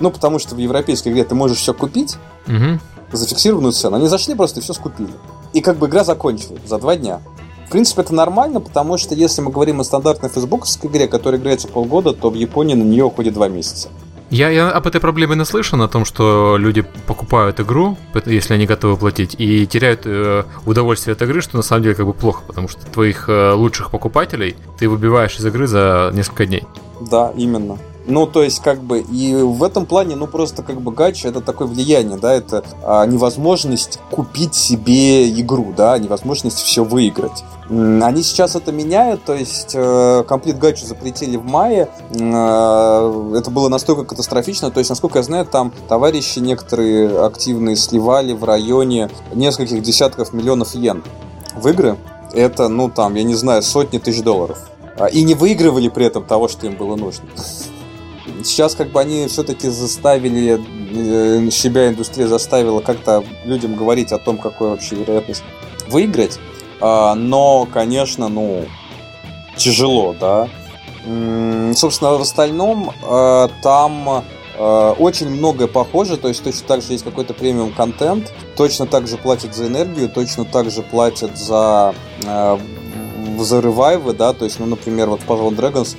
Ну, потому что в европейской игре ты можешь все купить, угу. зафиксированную цену. Они зашли просто и все скупили. И как бы игра закончилась за два дня. В принципе, это нормально, потому что если мы говорим о стандартной фейсбуковской игре, которая играется полгода, то в Японии на нее уходит два месяца. Я, я об этой проблеме наслышан, о том, что люди покупают игру, если они готовы платить, и теряют э, удовольствие от игры, что на самом деле как бы плохо, потому что твоих э, лучших покупателей ты выбиваешь из игры за несколько дней. Да, именно. Ну, то есть, как бы, и в этом плане, ну, просто, как бы, гача это такое влияние, да, это а, невозможность купить себе игру, да, невозможность все выиграть. Они сейчас это меняют, то есть э, комплит гачу запретили в мае. Э, это было настолько катастрофично, то есть, насколько я знаю, там товарищи некоторые активные сливали в районе нескольких десятков миллионов йен в игры. Это, ну, там, я не знаю, сотни тысяч долларов. А, и не выигрывали при этом того, что им было нужно. Сейчас как бы они все-таки заставили, э, себя индустрия заставила как-то людям говорить о том, какой вообще вероятность выиграть. А, но, конечно, ну, тяжело, да. Собственно, в остальном э, там э, очень многое похоже, то есть точно так же есть какой-то премиум контент, точно так же платят за энергию, точно так же платят за за ревайвы, да, то есть, ну, например, вот в Puzzle Dragons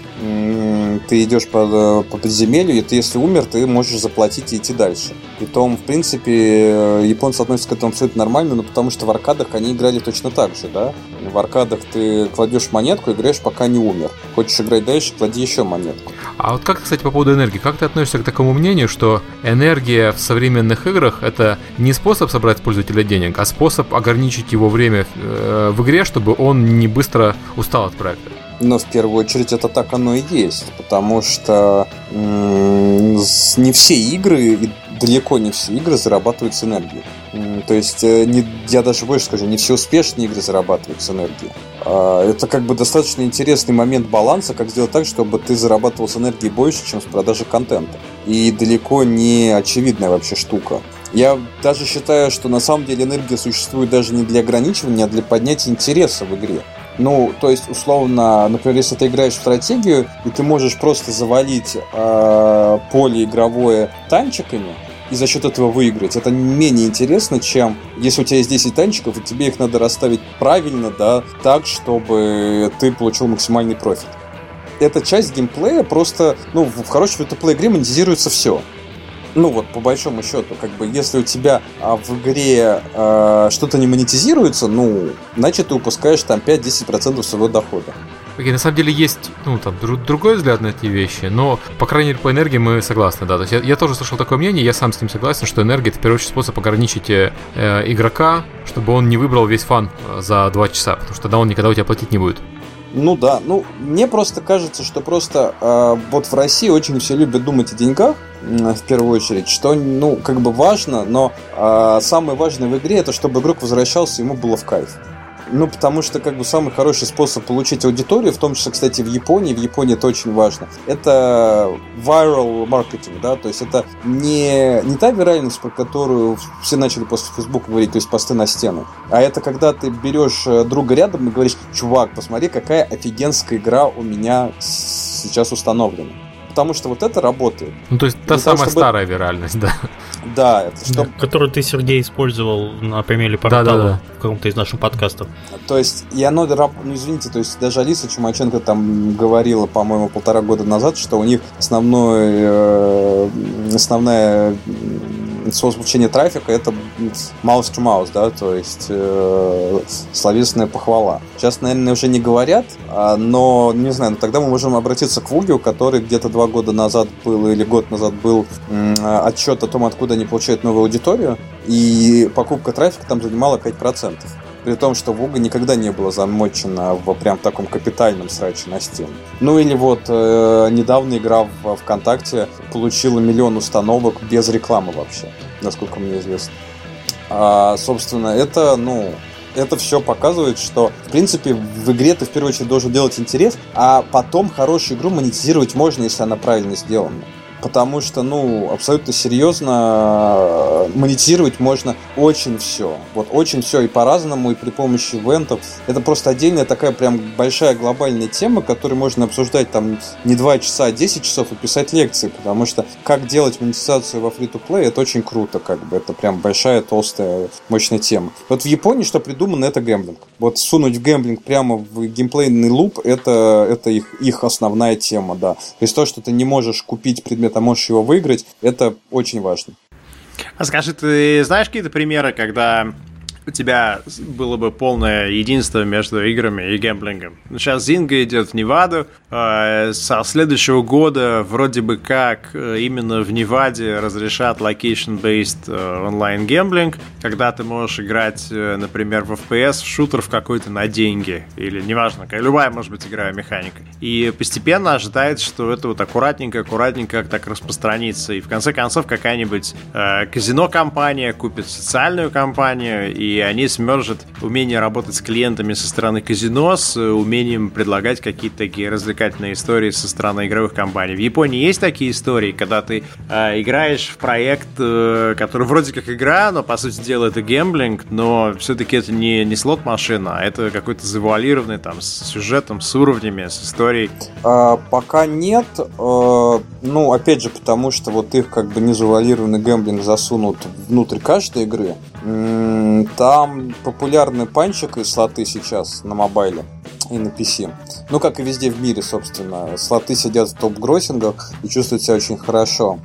ты идешь по, по подземелью, и ты, если умер, ты можешь заплатить и идти дальше. Притом, в принципе, э, японцы относятся к этому абсолютно нормально, но потому что в аркадах они играли точно так же, да. В аркадах ты кладешь монетку, играешь, пока не умер. Хочешь играть дальше, клади еще монетку. А вот как, кстати, по поводу энергии, как ты относишься к такому мнению, что энергия в современных играх это не способ собрать пользователя денег, а способ ограничить его время э, в игре, чтобы он не быстро устал от проекта? Но в первую очередь это так оно и есть, потому что не все игры, далеко не все игры зарабатывают с энергией. То есть, э, не, я даже больше скажу, не все успешные игры зарабатывают с энергией. А, это как бы достаточно интересный момент баланса, как сделать так, чтобы ты зарабатывал с энергией больше, чем с продажи контента. И далеко не очевидная вообще штука. Я даже считаю, что на самом деле энергия существует даже не для ограничивания, а для поднятия интереса в игре. Ну, то есть, условно, например, если ты играешь в стратегию, и ты можешь просто завалить э, поле игровое танчиками, и за счет этого выиграть. Это менее интересно, чем если у тебя есть 10 танчиков, и тебе их надо расставить правильно, да, так, чтобы ты получил максимальный профит. Эта часть геймплея просто, ну, в хорошей фри игре монетизируется все ну вот по большому счету, как бы если у тебя а, в игре а, что-то не монетизируется, ну, значит ты упускаешь там 5-10% своего дохода. Окей, на самом деле есть, ну, там, друг, другой взгляд на эти вещи, но, по крайней мере, по энергии мы согласны, да. То есть я, я тоже слышал такое мнение, я сам с ним согласен, что энергия это, в первую очередь, способ ограничить э, игрока, чтобы он не выбрал весь фан э, за 2 часа, потому что тогда он никогда у тебя платить не будет. Ну да, ну мне просто кажется, что просто э, вот в России очень все любят думать о деньгах, в первую очередь, что, ну, как бы важно, но э, самое важное в игре это чтобы игрок возвращался, ему было в кайф. Ну, потому что, как бы, самый хороший способ получить аудиторию, в том числе, кстати, в Японии, в Японии это очень важно, это viral marketing, да, то есть это не, не та виральность, про которую все начали после Facebook говорить, то есть посты на стену, а это когда ты берешь э, друга рядом и говоришь, чувак, посмотри, какая офигенская игра у меня сейчас установлена потому что вот это работает. Ну, то есть та Для самая того, чтобы... старая виральность, да. Да, это что... Да, которую ты, Сергей, использовал на примере портала да, да, да. в каком-то из наших подкастов. То есть, и оно, ну, извините, то есть даже Алиса Чумаченко там говорила, по-моему, полтора года назад, что у них основной, э, основная способ получения трафика это mouse to mouse, да, то есть э, словесная похвала. Сейчас, наверное, уже не говорят, а, но, не знаю, тогда мы можем обратиться к Вугиу, который где-то два года назад был или год назад был э, отчет о том, откуда они получают новую аудиторию, и покупка трафика там занимала 5%. При том, что Вуга никогда не была замочена в прям таком капитальном сраче на Steam. Ну или вот э, недавно игра в ВКонтакте получила миллион установок без рекламы вообще, насколько мне известно. А, собственно, это, ну, это все показывает, что, в принципе, в игре ты в первую очередь должен делать интерес, а потом хорошую игру монетизировать можно, если она правильно сделана потому что, ну, абсолютно серьезно э, монетизировать можно очень все. Вот очень все и по-разному, и при помощи ивентов. Это просто отдельная такая прям большая глобальная тема, которую можно обсуждать там не 2 часа, а 10 часов и писать лекции, потому что как делать монетизацию во free-to-play, это очень круто, как бы. Это прям большая, толстая, мощная тема. Вот в Японии что придумано, это гэмблинг. Вот сунуть в гэмблинг прямо в геймплейный луп, это, это их, их основная тема, да. То есть то, что ты не можешь купить предмет а можешь его выиграть, это очень важно. А скажи, ты знаешь какие-то примеры, когда у тебя было бы полное единство между играми и гэмблингом. Сейчас Зинга идет в Неваду. Э, со следующего года вроде бы как э, именно в Неваде разрешат location-based э, онлайн гэмблинг, когда ты можешь играть, например, в FPS, в шутер в какой-то на деньги. Или неважно, любая может быть игра механика. И постепенно ожидается, что это вот аккуратненько, аккуратненько так распространится. И в конце концов какая-нибудь э, казино-компания купит социальную компанию и они смержат умение работать с клиентами со стороны казино с э, умением предлагать какие-то такие развлекательные истории со стороны игровых компаний. В Японии есть такие истории, когда ты э, играешь в проект, э, который вроде как игра, но по сути дела это гемблинг, но все-таки это не, не слот-машина, а это какой-то завуалированный там с сюжетом, с уровнями, с историей. А, пока нет. А, ну, опять же, потому что вот их как бы не завуалированный гемблинг засунут внутрь каждой игры. Там популярный панчик и слоты сейчас на мобайле и на PC. Ну, как и везде в мире, собственно. Слоты сидят в топ-гроссингах и чувствуют себя очень хорошо.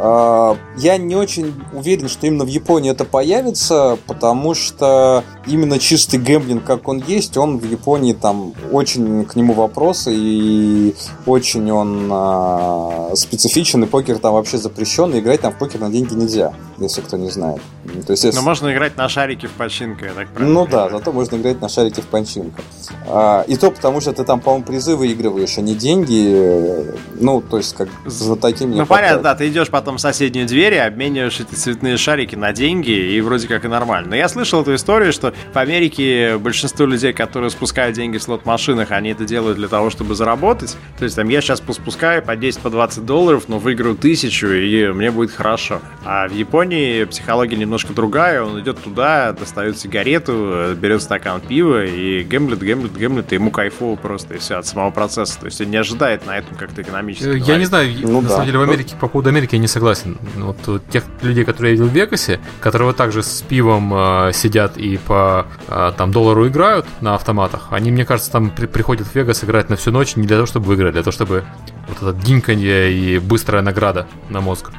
А, я не очень уверен, что именно в Японии это появится, потому что именно чистый гэмблинг, как он есть, он в Японии там очень к нему вопросы и очень он а, специфичен, и покер там вообще запрещен, и играть там в покер на деньги нельзя, если кто не знает. То есть, если... Но можно играть на шарике в починка, я так правильно Ну да, зато можно играть на шарике в починка. А, и то потому, что ты там, по-моему, призы выигрываешь, а не деньги. Ну, то есть, как за таким Ну, понятно, да, ты идешь потом потом в соседнюю дверь и обмениваешь эти цветные шарики на деньги, и вроде как и нормально. Но я слышал эту историю, что в Америке большинство людей, которые спускают деньги в слот-машинах, они это делают для того, чтобы заработать. То есть там я сейчас поспускаю по 10, по 20 долларов, но выиграю тысячу, и мне будет хорошо. А в Японии психология немножко другая, он идет туда, достает сигарету, берет стакан пива и гемблит, гемблит, гемблит, и ему кайфово просто, и все, от самого процесса. То есть он не ожидает на этом как-то экономически. Я говорить. не знаю, ну, на да. самом деле в Америке, по поводу Америки я не согласен. Вот тех людей, которые я видел в Вегасе, которые вот также с пивом э, сидят и по э, там доллару играют на автоматах, они, мне кажется, там при, приходят в Вегас играть на всю ночь не для того, чтобы выиграть, а для того, чтобы вот это гинканье и быстрая награда на мозг.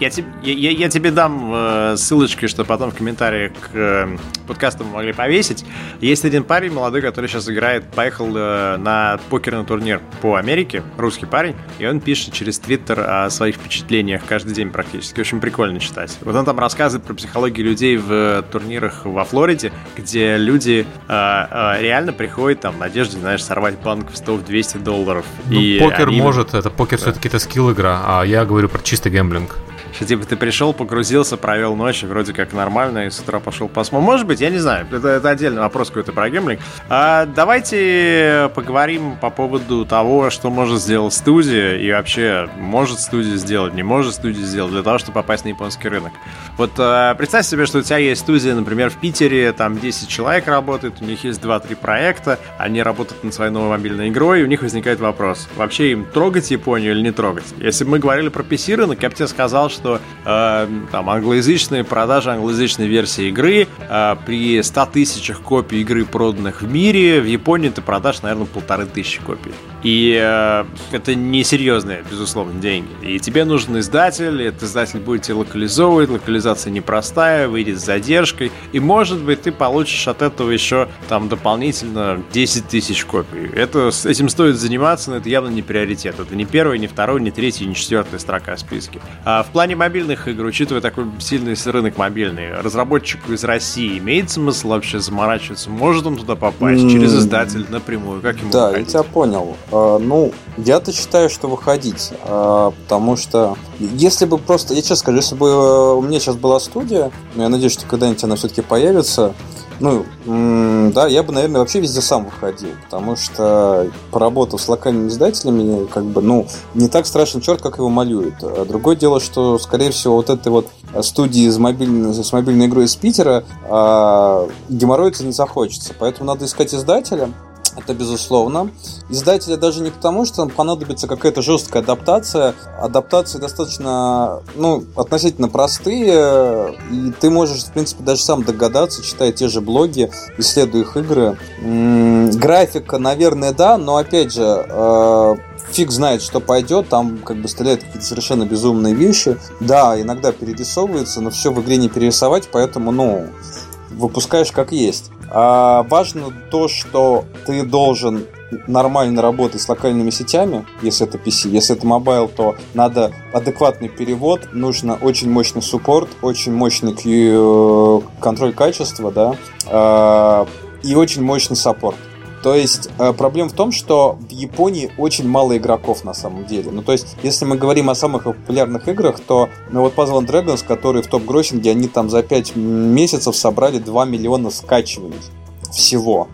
Я, тебе, я, я тебе дам э, ссылочки, что потом в комментариях к э, подкасту мы могли повесить. Есть один парень молодой, который сейчас играет, поехал э, на покерный турнир по Америке, русский парень, и он пишет через Твиттер о своих впечатлениях каждый день практически. Очень прикольно читать. Вот он там рассказывает про психологию людей в э, турнирах во Флориде, где люди э, э, реально приходят там в надежде, знаешь, сорвать банк в 100 в 200 долларов. Ну, и покер они... может, это покер да. все-таки это скилл игра, а я говорю про чистый гэмблинг. Что типа ты пришел, погрузился, провел ночь, вроде как нормально, и с утра пошел посмотреть. Может быть, я не знаю. Это, это отдельный вопрос какой-то про гемблинг. А, давайте поговорим по поводу того, что может сделать студия, и вообще, может студия сделать, не может студия сделать, для того, чтобы попасть на японский рынок. Вот а, представь себе, что у тебя есть студия, например, в Питере, там 10 человек работает, у них есть 2-3 проекта, они работают над своей новой мобильной игрой, и у них возникает вопрос, вообще им трогать Японию или не трогать? Если бы мы говорили про PC рынок, я бы тебе сказал, что что э, там англоязычные продажи англоязычной версии игры э, при 100 тысячах копий игры, проданных в мире, в Японии ты продашь, наверное, полторы тысячи копий. И э, это несерьезные, безусловно, деньги. И тебе нужен издатель, этот издатель будет тебе локализовывать, локализация непростая, выйдет с задержкой, и, может быть, ты получишь от этого еще там дополнительно 10 тысяч копий. Это, этим стоит заниматься, но это явно не приоритет. Это не первый, не второй, не третий, не четвертая строка в списке. А в плане мобильных игр, учитывая такой сильный рынок мобильный, разработчику из России имеет смысл вообще заморачиваться? Может он туда попасть mm. через издатель напрямую? Как ему Да, выходить? я тебя понял. А, ну, я-то считаю, что выходить, а, потому что если бы просто, я честно скажу, если бы э, у меня сейчас была студия, я надеюсь, что когда-нибудь она все-таки появится, ну, да, я бы, наверное, вообще везде сам выходил, потому что поработав с локальными издателями, как бы, ну, не так страшен черт, как его малюют. А другое дело, что, скорее всего, вот этой вот студии с мобильной, с мобильной игрой из Питера а, геморроиться не захочется. Поэтому надо искать издателя, это безусловно. Издателя даже не потому, что там понадобится какая-то жесткая адаптация. Адаптации достаточно, ну, относительно простые, и ты можешь, в принципе, даже сам догадаться, читая те же блоги, исследуя их игры. М-м, графика, наверное, да, но, опять же, э- фиг знает, что пойдет, там как бы стреляют какие-то совершенно безумные вещи. Да, иногда перерисовывается, но все в игре не перерисовать, поэтому, ну, выпускаешь как есть. А важно то, что ты должен нормально работать с локальными сетями, если это PC. Если это мобайл, то надо адекватный перевод, нужно очень мощный support, очень мощный э, контроль качества, да, а, и очень мощный support. То есть э, проблема в том, что в Японии очень мало игроков на самом деле. Ну, то есть, если мы говорим о самых популярных играх, то ну, вот Puzzle Dragons, которые в top-grossing'е, они там за 5 месяцев собрали 2 миллиона скачиваний всего.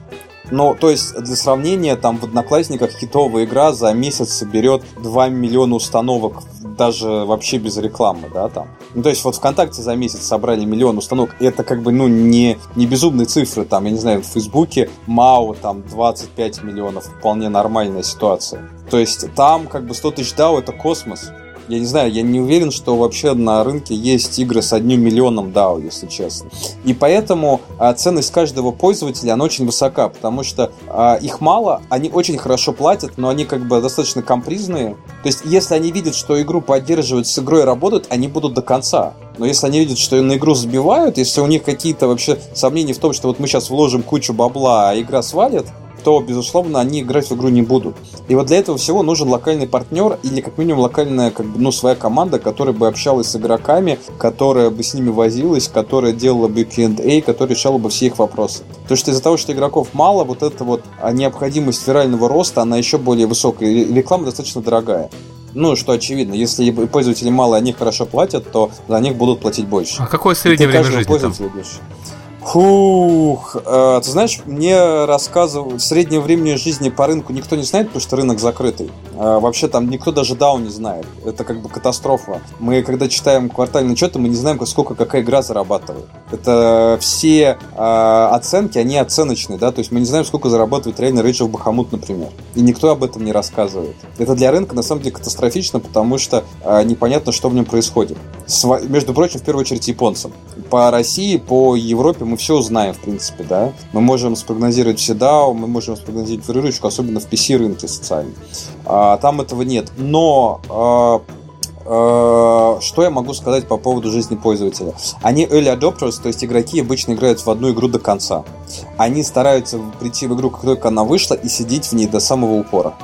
Ну, то есть, для сравнения, там в Одноклассниках хитовая игра за месяц соберет 2 миллиона установок, даже вообще без рекламы, да, там. Ну, то есть, вот ВКонтакте за месяц собрали миллион установок, и это как бы, ну, не, не безумные цифры, там, я не знаю, в Фейсбуке МАУ, там, 25 миллионов, вполне нормальная ситуация. То есть, там, как бы, 100 тысяч DAO это космос я не знаю, я не уверен, что вообще на рынке есть игры с одним миллионом DAO, если честно. И поэтому а, ценность каждого пользователя, она очень высока, потому что а, их мало, они очень хорошо платят, но они как бы достаточно компризные. То есть, если они видят, что игру поддерживают, с игрой работают, они будут до конца. Но если они видят, что на игру забивают, если у них какие-то вообще сомнения в том, что вот мы сейчас вложим кучу бабла, а игра свалит, то, безусловно, они играть в игру не будут. И вот для этого всего нужен локальный партнер или, как минимум, локальная, как бы, ну, своя команда, которая бы общалась с игроками, которая бы с ними возилась, которая делала бы Q&A, которая решала бы все их вопросы. То что из-за того, что игроков мало, вот эта вот необходимость вирального роста, она еще более высокая. И реклама достаточно дорогая. Ну, что очевидно, если пользователей мало, они хорошо платят, то за них будут платить больше. А какое среднее время жизни там? Фух, э, ты знаешь, мне рассказывают, среднее время жизни по рынку никто не знает, потому что рынок закрытый. Э, вообще там никто даже DAO не знает. Это как бы катастрофа. Мы, когда читаем квартальные отчеты, мы не знаем, сколько какая игра зарабатывает. Это все э, оценки, они оценочные, да, то есть мы не знаем, сколько зарабатывает реально of Bahamut, например. И никто об этом не рассказывает. Это для рынка на самом деле катастрофично, потому что э, непонятно, что в нем происходит. Сва- между прочим, в первую очередь японцам. По России, по Европе мы мы все узнаем, в принципе, да. Мы можем спрогнозировать все DAO, мы можем спрогнозировать выручку, особенно в PC-рынке социальном. А, там этого нет. Но а, Э, что я могу сказать по поводу жизни пользователя? Они early adopters, то есть игроки обычно играют в одну игру до конца. Они стараются прийти в игру, как только она вышла, и сидеть в ней до самого упора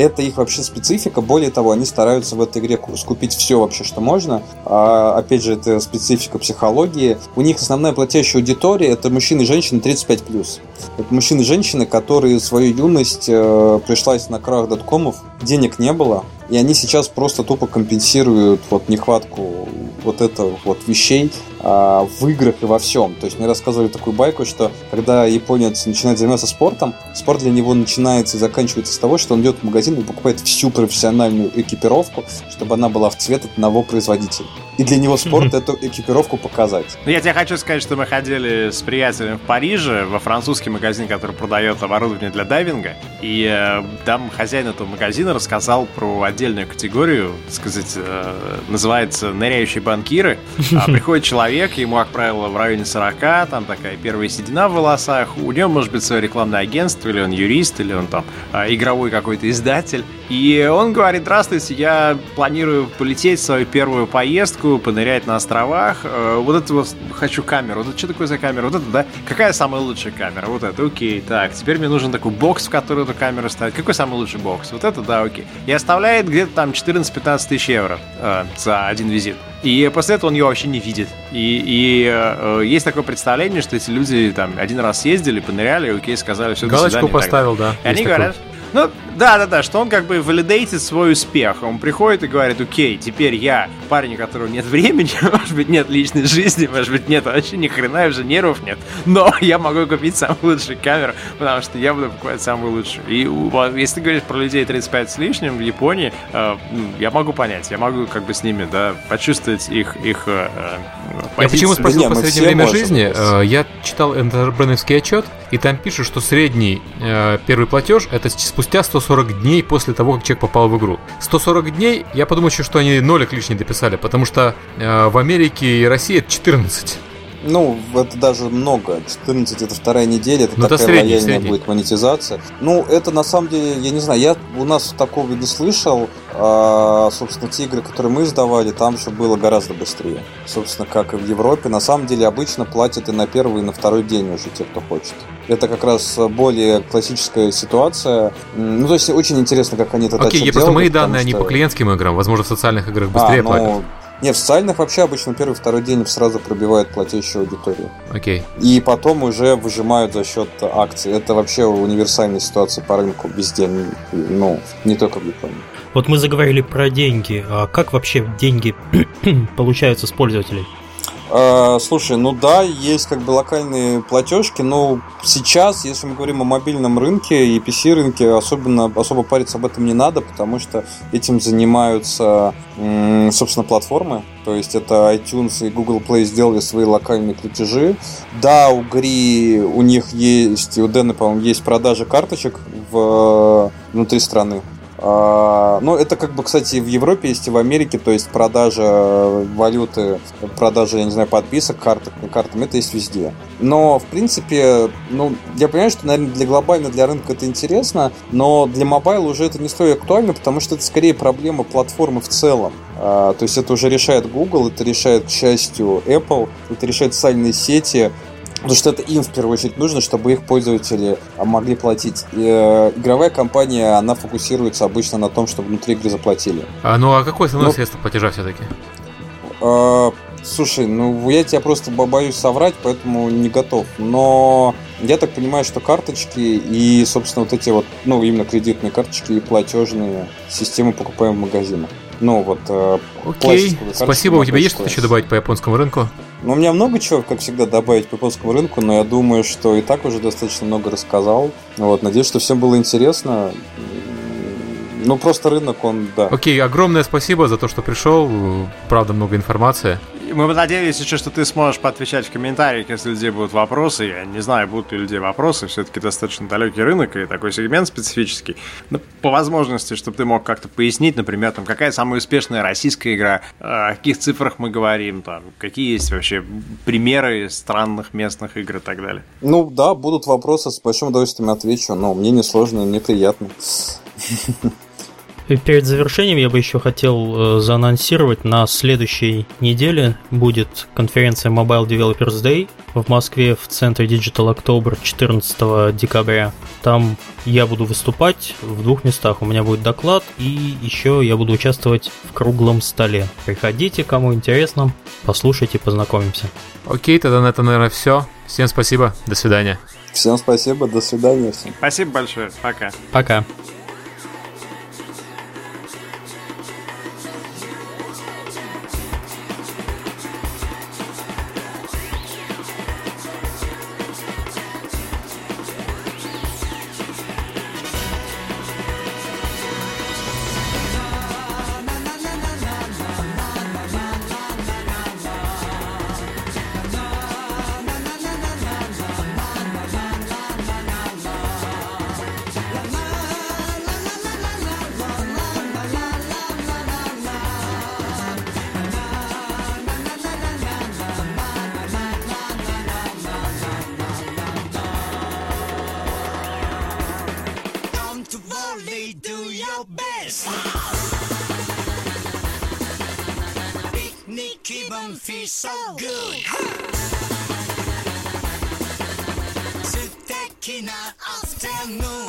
это их вообще специфика. Более того, они стараются в этой игре скупить все вообще, что можно. А, опять же, это специфика психологии. У них основная платящая аудитория это мужчины и женщины 35+. Это мужчины и женщины, которые свою юность э, пришлась на крах доткомов, денег не было, и они сейчас просто тупо компенсируют вот нехватку вот это вот вещей а, в играх и во всем. То есть мне рассказывали такую байку, что когда японец начинает заниматься спортом, спорт для него начинается и заканчивается с того, что он идет в магазин и покупает всю профессиональную экипировку, чтобы она была в цвет одного производителя. И для него спорт эту экипировку показать. Ну, я тебе хочу сказать, что мы ходили с приятелем в Париже во французский магазин, который продает оборудование для дайвинга. И э, там хозяин этого магазина рассказал про отдельную категорию, так сказать, э, называется «ныряющие банкиры». А приходит человек, ему, как правило, в районе 40, там такая первая седина в волосах, у него может быть свое рекламное агентство, или он юрист, или он там э, игровой какой-то издатель. И он говорит, здравствуйте, я планирую полететь в свою первую поездку, понырять на островах. Э, вот это вот хочу камеру. Вот это что такое за камера? Вот это, да? Какая самая лучшая камера? Вот это, окей. Так, теперь мне нужен такой бокс, в который эту камеру ставить. Какой самый лучший бокс? Вот это, да, окей. И оставляет где-то там 14-15 тысяч евро э, за один визит. И после этого он ее вообще не видит. И, и э, есть такое представление, что эти люди там один раз съездили, поныряли, окей, сказали все, Галочку до свидания. поставил, да. И они такой. говорят, ну, да-да-да, что он как бы валидейтит свой успех. Он приходит и говорит, окей, теперь я парень, у которого нет времени, может быть, нет личной жизни, может быть, нет вообще ни хрена, уже нервов нет, но я могу купить самую лучшую камеру, потому что я буду покупать самую лучшую. И если ты говоришь про людей 35 с лишним в Японии, э, я могу понять, я могу как бы с ними, да, почувствовать их, их э, Я почему спросил да по среднее время жизни? Э, я читал энтербрендовский отчет, и там пишут, что средний э, первый платеж это спустя 140 дней после того, как человек попал в игру. 140 дней, я подумал еще, что они нолик лишний дописали, потому что э, в Америке и России это 14. Ну, это даже много. 14 это вторая неделя, это Но ну, такая это средний, лояльная средний. будет монетизация. Ну, это на самом деле, я не знаю, я у нас такого не слышал. А, собственно, те игры, которые мы сдавали, там все было гораздо быстрее. Собственно, как и в Европе. На самом деле, обычно платят и на первый, и на второй день уже те, кто хочет. Это как раз более классическая ситуация. Ну, то есть, очень интересно, как они это Окей, okay, просто мои данные, что... они по клиентским играм. Возможно, в социальных играх быстрее а, ну, платят. Не, в социальных вообще обычно первый второй день сразу пробивают платящую аудиторию. Окей. И потом уже выжимают за счет акций. Это вообще универсальная ситуация по рынку везде, ну, не только в Японии. Вот мы заговорили про деньги. А как вообще деньги получаются с пользователей? А, слушай, ну да, есть как бы локальные платежки, но сейчас, если мы говорим о мобильном рынке и PC рынке, особенно особо париться об этом не надо, потому что этим занимаются, собственно, платформы. То есть это iTunes и Google Play сделали свои локальные платежи. Да, у Гри у них есть, у Дэна, по-моему, есть продажа карточек в, внутри страны. А, ну, это как бы, кстати, в Европе есть и в Америке, то есть продажа валюты, продажа, я не знаю, подписок карток, картам, это есть везде. Но, в принципе, ну, я понимаю, что, наверное, для глобально, для рынка это интересно, но для мобайла уже это не столь актуально, потому что это скорее проблема платформы в целом. А, то есть это уже решает Google, это решает, к счастью, Apple, это решает социальные сети, Потому что это им в первую очередь нужно, чтобы их пользователи а, могли платить. И, э, игровая компания, она фокусируется обычно на том, чтобы внутри игры заплатили. А, ну а какое основное ну, средство платежа все-таки? Э, слушай, ну я тебя просто боюсь соврать, поэтому не готов. Но я так понимаю, что карточки и, собственно, вот эти вот, ну, именно кредитные карточки и платежные системы покупаем в магазинах. Ну, вот... Э, Окей, спасибо. У тебя есть что-то еще добавить по японскому рынку? Ну, у меня много чего, как всегда, добавить по японскому рынку, но я думаю, что и так уже достаточно много рассказал. Вот, надеюсь, что всем было интересно. Ну, просто рынок, он, да. Окей, огромное спасибо за то, что пришел. Правда, много информации мы надеялись еще, что ты сможешь поотвечать в комментариях, если у людей будут вопросы. Я не знаю, будут ли у людей вопросы. Все-таки достаточно далекий рынок и такой сегмент специфический. Но по возможности, чтобы ты мог как-то пояснить, например, там, какая самая успешная российская игра, о каких цифрах мы говорим, там, какие есть вообще примеры странных местных игр и так далее. Ну да, будут вопросы, с большим удовольствием отвечу, но мне не сложно и мне приятно. Перед завершением я бы еще хотел э, заанонсировать, на следующей неделе будет конференция Mobile Developers Day в Москве в центре Digital October 14 декабря. Там я буду выступать в двух местах. У меня будет доклад и еще я буду участвовать в круглом столе. Приходите, кому интересно, послушайте, познакомимся. Окей, тогда на это, наверное, все. Всем спасибо, до свидания. Всем спасибо, до свидания всем. Спасибо большое, пока. Пока. keep them fish so good. 素敵なアフタヌーン